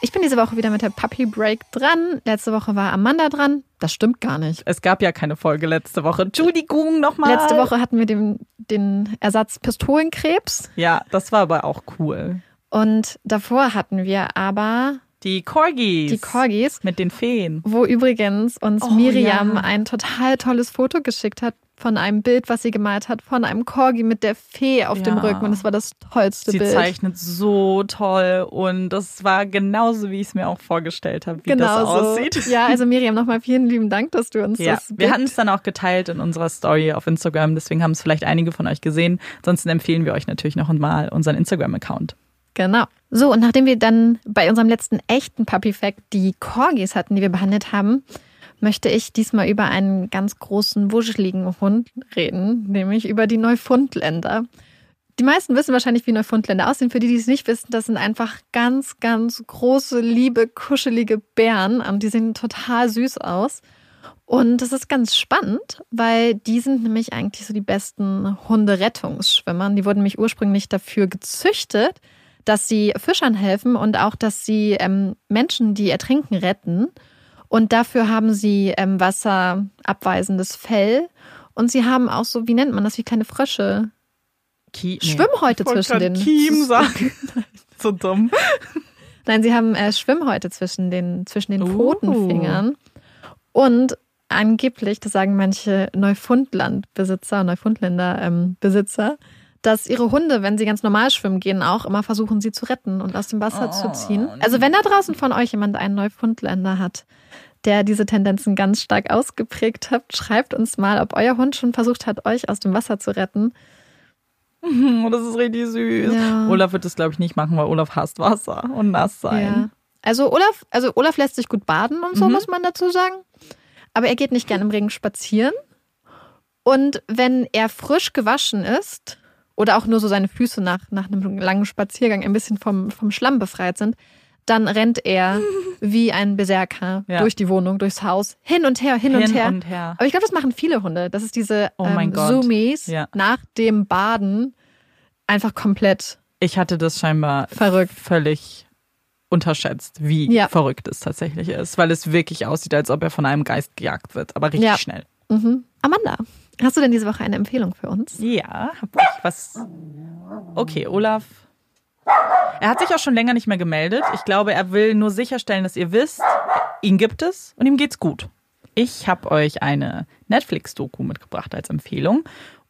Ich bin diese Woche wieder mit der Puppy Break dran. Letzte Woche war Amanda dran. Das stimmt gar nicht. Es gab ja keine Folge letzte Woche. Entschuldigung nochmal. Letzte Woche hatten wir den, den Ersatz Pistolenkrebs. Ja, das war aber auch cool. Und davor hatten wir aber Die Corgis. die Corgis, Mit den Feen. wo übrigens uns Oh, Miriam ja. ein total tolles Foto geschickt hat von einem Bild, was sie gemalt hat, von einem Corgi mit der Fee auf dem Ja. Rücken. Und das war das tollste Sie Bild. zeichnet so toll und das war genauso, wie ich es mir auch vorgestellt habe, wie genau das so. aussieht. Ja, also Miriam, nochmal vielen lieben Dank, dass du uns Ja, das wir Bild hatten es dann auch geteilt in unserer Story auf Instagram, deswegen haben es vielleicht einige von euch gesehen. Ansonsten empfehlen wir euch natürlich noch mal unseren Instagram-Account. Genau. So, und nachdem wir dann bei unserem letzten echten Puppy Fact die Corgis hatten, die wir behandelt haben, möchte ich diesmal über einen ganz großen, wuscheligen Hund reden, nämlich über die Neufundländer. Die meisten wissen wahrscheinlich, wie Neufundländer aussehen. Für die, die es nicht wissen, das sind einfach ganz, ganz große, liebe, kuschelige Bären und die sehen total süß aus. Und das ist ganz spannend, weil die sind nämlich eigentlich so die besten Hunderettungsschwimmer. Die wurden nämlich ursprünglich dafür gezüchtet, dass sie Fischern helfen und auch, dass sie ähm, Menschen, die ertrinken, retten. Und dafür haben sie ähm, wasserabweisendes Fell. Und sie haben auch so, wie nennt man das, wie kleine Frösche. Ki Schwimmhäute Ich wollte zwischen den. Kiem sagen. so dumm. Nein, sie haben äh, Schwimmhäute zwischen den, zwischen den Uh. Pfotenfingern. Und angeblich, das sagen manche Neufundlandbesitzer, Neufundländer ähm, Besitzer, dass ihre Hunde, wenn sie ganz normal schwimmen gehen, auch immer versuchen, sie zu retten und aus dem Wasser zu ziehen. Also wenn da draußen von euch jemand einen Neufundländer hat, der diese Tendenzen ganz stark ausgeprägt hat, schreibt uns mal, ob euer Hund schon versucht hat, euch aus dem Wasser zu retten. Oh, das ist richtig süß. Ja. Olaf wird das, glaube ich, nicht machen, weil Olaf hasst Wasser und nass sein. Ja. Also Olaf, also Olaf lässt sich gut baden und so, Mhm. muss man dazu sagen. Aber er geht nicht gern im Regen spazieren. Und wenn er frisch gewaschen ist oder auch nur so seine Füße nach, nach einem langen Spaziergang ein bisschen vom, vom Schlamm befreit sind, dann rennt er wie ein Berserker Ja. durch die Wohnung, durchs Haus, hin und her, hin, und her. und her. Aber ich glaube, das machen viele Hunde. Das ist diese Oh ähm. Zoomies Ja. nach dem Baden einfach komplett Ich hatte das scheinbar verrückt. völlig unterschätzt, wie Ja. verrückt es tatsächlich ist, weil es wirklich aussieht, als ob er von einem Geist gejagt wird, aber richtig schnell. Mhm. Amanda, hast du denn diese Woche eine Empfehlung für uns? Ja, hab ich was. Okay, Olaf. Er hat sich auch schon länger nicht mehr gemeldet. Ich glaube, er will nur sicherstellen, dass ihr wisst, ihn gibt es und ihm geht's gut. Ich habe euch eine Netflix-Doku mitgebracht als Empfehlung.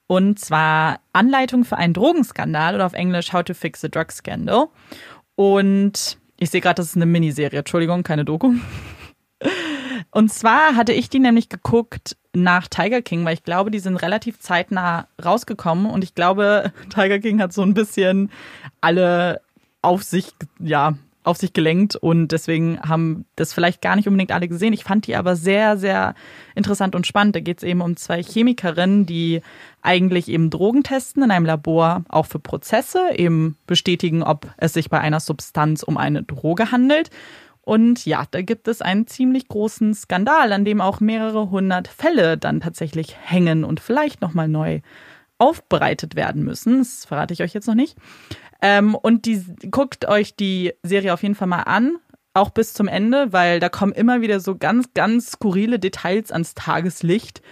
Und zwar Anleitung für einen Drogenskandal oder auf Englisch How to Fix a Drug Scandal. Und Ich sehe gerade, das ist eine Miniserie. Entschuldigung, keine Doku. Und zwar hatte ich die nämlich geguckt nach Tiger King, weil ich glaube, die sind relativ zeitnah rausgekommen und ich glaube, Tiger King hat so ein bisschen alle auf sich, ja, auf sich gelenkt und deswegen haben das vielleicht gar nicht unbedingt alle gesehen. Ich fand die aber sehr, sehr interessant und spannend. Da geht es eben um zwei Chemikerinnen, die eigentlich eben Drogen testen in einem Labor, auch für Prozesse, eben bestätigen, ob es sich bei einer Substanz um eine Droge handelt. Und ja, da gibt es einen ziemlich großen Skandal, an dem auch mehrere hundert Fälle dann tatsächlich hängen und vielleicht nochmal neu aufbereitet werden müssen. Das verrate ich euch jetzt noch nicht. Ähm, und die guckt euch die Serie auf jeden Fall mal an, auch bis zum Ende, weil da kommen immer wieder so ganz, ganz skurrile Details ans Tageslicht,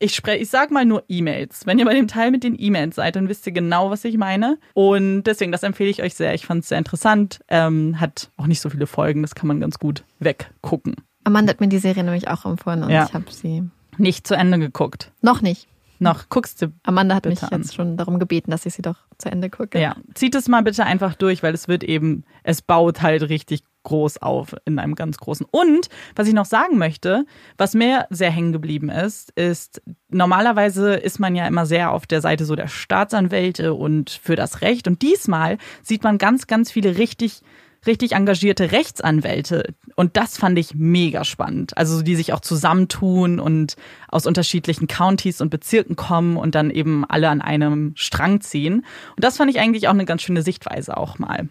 ich spreche, ich sag mal nur E-Mails. Wenn ihr bei dem Teil mit den E-Mails seid, dann wisst ihr genau, was ich meine. Und deswegen, das empfehle ich euch sehr. Ich fand es sehr interessant. Ähm, hat auch nicht so viele Folgen, das kann man ganz gut weggucken. Amanda hat mir die Serie nämlich auch empfohlen und ja. ich habe sie nicht zu Ende geguckt. Noch nicht. Noch, guckst du. Amanda hat mich an. jetzt schon darum gebeten, dass ich sie doch zu Ende gucke. Ja, zieht es mal bitte einfach durch, weil es wird eben, es baut halt richtig groß auf in einem ganz großen. Und was ich noch sagen möchte, was mir sehr hängen geblieben ist, ist, normalerweise ist man ja immer sehr auf der Seite so der Staatsanwälte und für das Recht. Und diesmal sieht man ganz, ganz viele richtig richtig engagierte Rechtsanwälte. Und das fand ich mega spannend. Also die sich auch zusammentun und aus unterschiedlichen Countys und Bezirken kommen und dann eben alle an einem Strang ziehen. Und das fand ich eigentlich auch eine ganz schöne Sichtweise auch mal.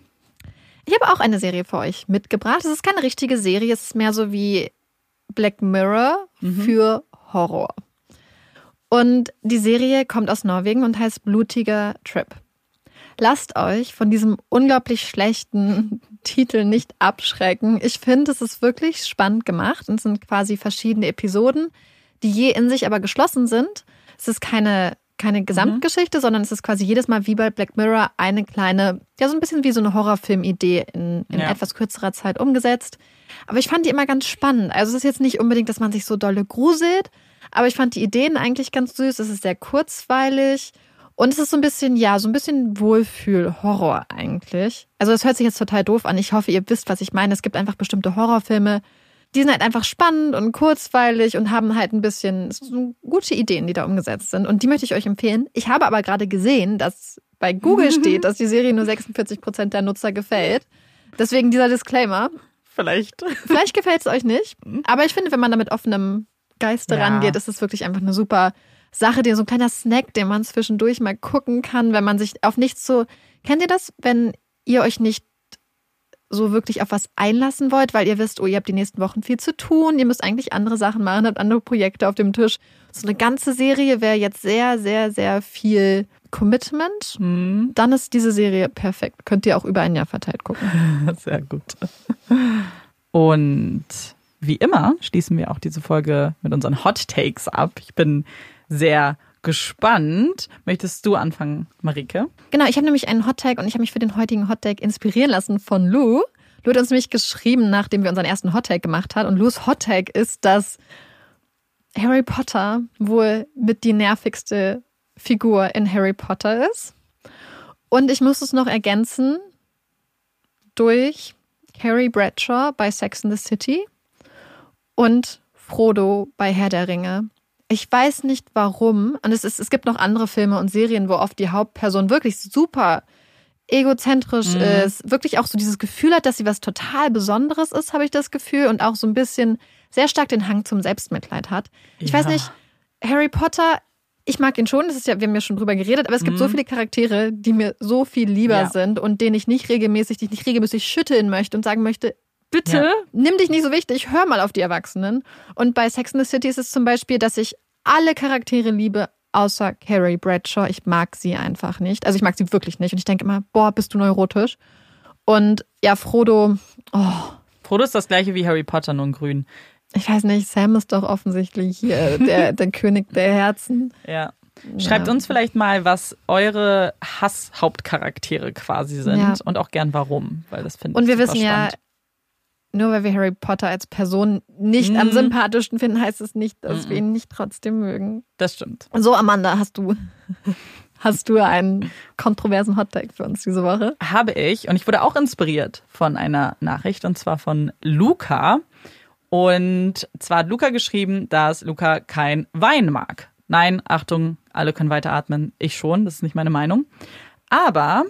Ich habe auch eine Serie für euch mitgebracht. Es ist keine richtige Serie, es ist mehr so wie Black Mirror mhm. für Horror. Und die Serie kommt aus Norwegen und heißt Blutiger Trip. Lasst euch von diesem unglaublich schlechten Titel nicht abschrecken. Ich finde, es ist wirklich spannend gemacht und es sind quasi verschiedene Episoden, die je in sich aber geschlossen sind. Es ist keine keine Gesamtgeschichte, mhm. sondern es ist quasi jedes Mal wie bei Black Mirror eine kleine, ja, so ein bisschen wie so eine Horrorfilm-Idee in, in ja. etwas kürzerer Zeit umgesetzt. Aber ich fand die immer ganz spannend. Also es ist jetzt nicht unbedingt, dass man sich so dolle gruselt, aber ich fand die Ideen eigentlich ganz süß. Es ist sehr kurzweilig und es ist so ein bisschen, ja, so ein bisschen Wohlfühl-Horror eigentlich. Also es hört sich jetzt total doof an. Ich hoffe, ihr wisst, was ich meine. Es gibt einfach bestimmte Horrorfilme, die sind halt einfach spannend und kurzweilig und haben halt ein bisschen so gute Ideen, die da umgesetzt sind. Und die möchte ich euch empfehlen. Ich habe aber gerade gesehen, dass bei Google steht, dass die Serie nur 46 Prozent der Nutzer gefällt. Deswegen dieser Disclaimer. Vielleicht. Vielleicht gefällt es euch nicht. Aber ich finde, wenn man da mit offenem Geiste ja. rangeht, ist es wirklich einfach eine super Sache, die so ein kleiner Snack, den man zwischendurch mal gucken kann, wenn man sich auf nichts so. Kennt ihr das, wenn ihr euch nicht so wirklich auf was einlassen wollt, weil ihr wisst, oh, ihr habt die nächsten Wochen viel zu tun, ihr müsst eigentlich andere Sachen machen, habt andere Projekte auf dem Tisch. So eine ganze Serie wäre jetzt sehr, sehr, sehr viel Commitment. Mhm. Dann ist diese Serie perfekt. Könnt ihr auch über ein Jahr verteilt gucken. Sehr gut. Und wie immer schließen wir auch diese Folge mit unseren Hot Takes ab. Ich bin sehr gespannt. Möchtest du anfangen, Marike? Genau, ich habe nämlich einen Hottag und ich habe mich für den heutigen Hottag inspirieren lassen von Lou. Lou hat uns nämlich geschrieben, nachdem wir unseren ersten Hottag gemacht haben. Und Lou's Hottag ist, dass Harry Potter wohl mit die nervigste Figur in Harry Potter ist. Und ich muss es noch ergänzen durch Harry Bradshaw bei Sex in the City und Frodo bei Herr der Ringe. Ich weiß nicht warum. Und es, ist, es gibt noch andere Filme und Serien, wo oft die Hauptperson wirklich super egozentrisch mhm. ist, wirklich auch so dieses Gefühl hat, dass sie was total Besonderes ist, habe ich das Gefühl, und auch so ein bisschen sehr stark den Hang zum Selbstmitleid hat. Ich ja. weiß nicht, Harry Potter, ich mag ihn schon, das ist ja, wir haben ja schon drüber geredet, aber es gibt mhm. so viele Charaktere, die mir so viel lieber ja. sind und denen ich nicht regelmäßig, die ich nicht regelmäßig schütteln möchte und sagen möchte, bitte ja. nimm dich nicht so wichtig, hör mal auf die Erwachsenen. Und bei Sex in the City ist es zum Beispiel, dass ich alle Charaktere liebe, außer Carrie Bradshaw. Ich mag sie einfach nicht. Also ich mag sie wirklich nicht. Und ich denke immer, boah, bist du neurotisch. Und ja, Frodo, oh. Frodo ist das gleiche wie Harry Potter, nur in grün. Ich weiß nicht, Sam ist doch offensichtlich äh, der, der König der Herzen. Ja. Schreibt ja. uns vielleicht mal, was eure Hass-Hauptcharaktere quasi sind ja. und auch gern warum, weil das finde ich Und wir wissen spannend. ja, nur weil wir Harry Potter als Person nicht mhm. am sympathischsten finden, heißt es nicht, dass mhm. wir ihn nicht trotzdem mögen. Das stimmt. So, Amanda, hast du. Hast du einen kontroversen Hottag für uns diese Woche? Habe ich. Und ich wurde auch inspiriert von einer Nachricht und zwar von Luca. Und zwar hat Luca geschrieben, dass Luca kein Wein mag. Nein, Achtung, alle können weiteratmen. Ich schon, das ist nicht meine Meinung. Aber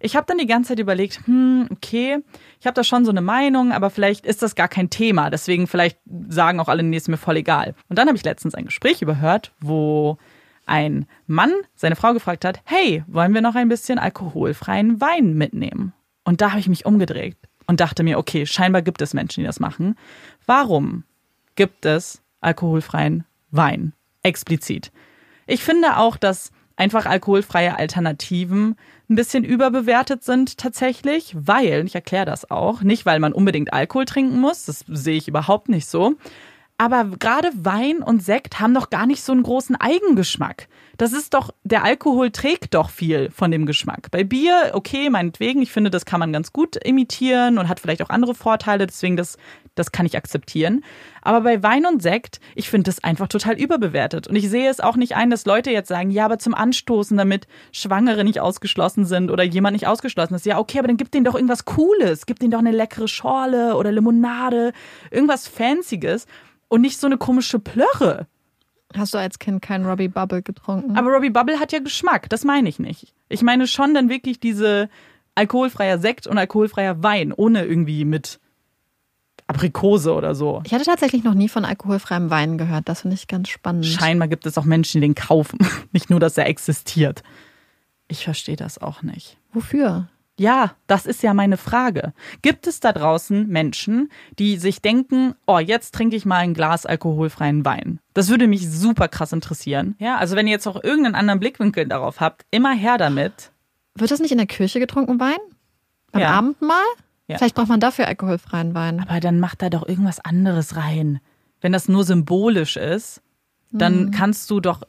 ich habe dann die ganze Zeit überlegt, hm, okay, ich habe da schon so eine Meinung, aber vielleicht ist das gar kein Thema. Deswegen vielleicht sagen auch alle, nee, ist mir voll egal. Und dann habe ich letztens ein Gespräch überhört, wo ein Mann seine Frau gefragt hat, hey, wollen wir noch ein bisschen alkoholfreien Wein mitnehmen? Und da habe ich mich umgedreht und dachte mir, okay, scheinbar gibt es Menschen, die das machen. Warum gibt es alkoholfreien Wein? Explizit. Ich finde auch, dass einfach alkoholfreie Alternativen ein bisschen überbewertet sind tatsächlich, weil, ich erkläre das auch, nicht weil man unbedingt Alkohol trinken muss, das sehe ich überhaupt nicht so, aber gerade Wein und Sekt haben doch gar nicht so einen großen Eigengeschmack. Das ist doch, der Alkohol trägt doch viel von dem Geschmack. Bei Bier, okay, meinetwegen, ich finde, das kann man ganz gut imitieren und hat vielleicht auch andere Vorteile, deswegen das, das kann ich akzeptieren. Aber bei Wein und Sekt, ich finde das einfach total überbewertet. Und ich sehe es auch nicht ein, dass Leute jetzt sagen, ja, aber zum Anstoßen, damit Schwangere nicht ausgeschlossen sind oder jemand nicht ausgeschlossen ist. Ja, okay, aber dann gib denen doch irgendwas Cooles. Gib denen doch eine leckere Schorle oder Limonade, irgendwas Fancyes und nicht so eine komische Plörre. Hast du als Kind keinen Robbie Bubble getrunken? Aber Robbie Bubble hat ja Geschmack, das meine ich nicht. Ich meine schon dann wirklich diese alkoholfreier Sekt und alkoholfreier Wein, ohne irgendwie mit Aprikose oder so. Ich hatte tatsächlich noch nie von alkoholfreiem Wein gehört. Das finde ich ganz spannend. Scheinbar gibt es auch Menschen, die den kaufen. Nicht nur, dass er existiert. Ich verstehe das auch nicht. Wofür? Ja, das ist ja meine Frage. Gibt es da draußen Menschen, die sich denken, oh, jetzt trinke ich mal ein Glas alkoholfreien Wein? Das würde mich super krass interessieren. Ja, also wenn ihr jetzt auch irgendeinen anderen Blickwinkel darauf habt, immer her damit. Wird das nicht in der Kirche getrunken, Wein? Beim Ja. Abendmahl? Ja. Vielleicht braucht man dafür alkoholfreien Wein. Aber dann macht da doch irgendwas anderes rein. Wenn das nur symbolisch ist, dann kannst du doch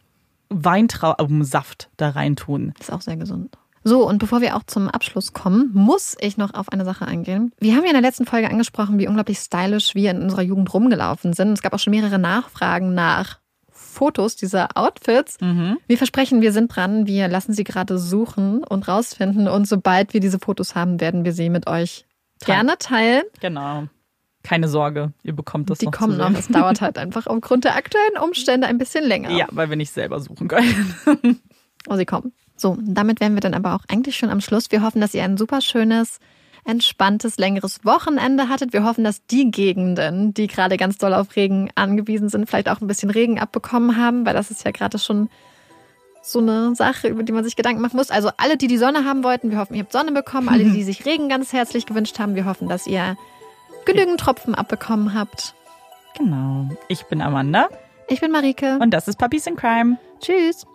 Weintraubensaft da reintun. Ist auch sehr gesund. So, und bevor wir auch zum Abschluss kommen, muss ich noch auf eine Sache eingehen. Wir haben ja in der letzten Folge angesprochen, wie unglaublich stylisch wir in unserer Jugend rumgelaufen sind. Es gab auch schon mehrere Nachfragen nach Fotos dieser Outfits. Wir versprechen, wir sind dran. Wir lassen sie gerade suchen und rausfinden. Und sobald wir diese Fotos haben, werden wir sie mit euch gerne teilen. Genau. Keine Sorge, ihr bekommt das Die noch kommen noch. Es dauert halt einfach aufgrund der aktuellen Umstände ein bisschen länger. Ja, weil wir nicht selber suchen können. Oh, sie kommen. So, damit wären wir dann aber auch eigentlich schon am Schluss. Wir hoffen, dass ihr ein super schönes, entspanntes, längeres Wochenende hattet. Wir hoffen, dass die Gegenden, die gerade ganz doll auf Regen angewiesen sind, vielleicht auch ein bisschen Regen abbekommen haben, weil das ist ja gerade schon so eine Sache, über die man sich Gedanken machen muss. Also alle, die die Sonne haben wollten, wir hoffen, ihr habt Sonne bekommen. Alle, die sich Regen ganz herzlich gewünscht haben, wir hoffen, dass ihr genügend Tropfen abbekommen habt. Genau. Ich bin Amanda Ich bin Marike. und das ist Puppies in Crime. Tschüss.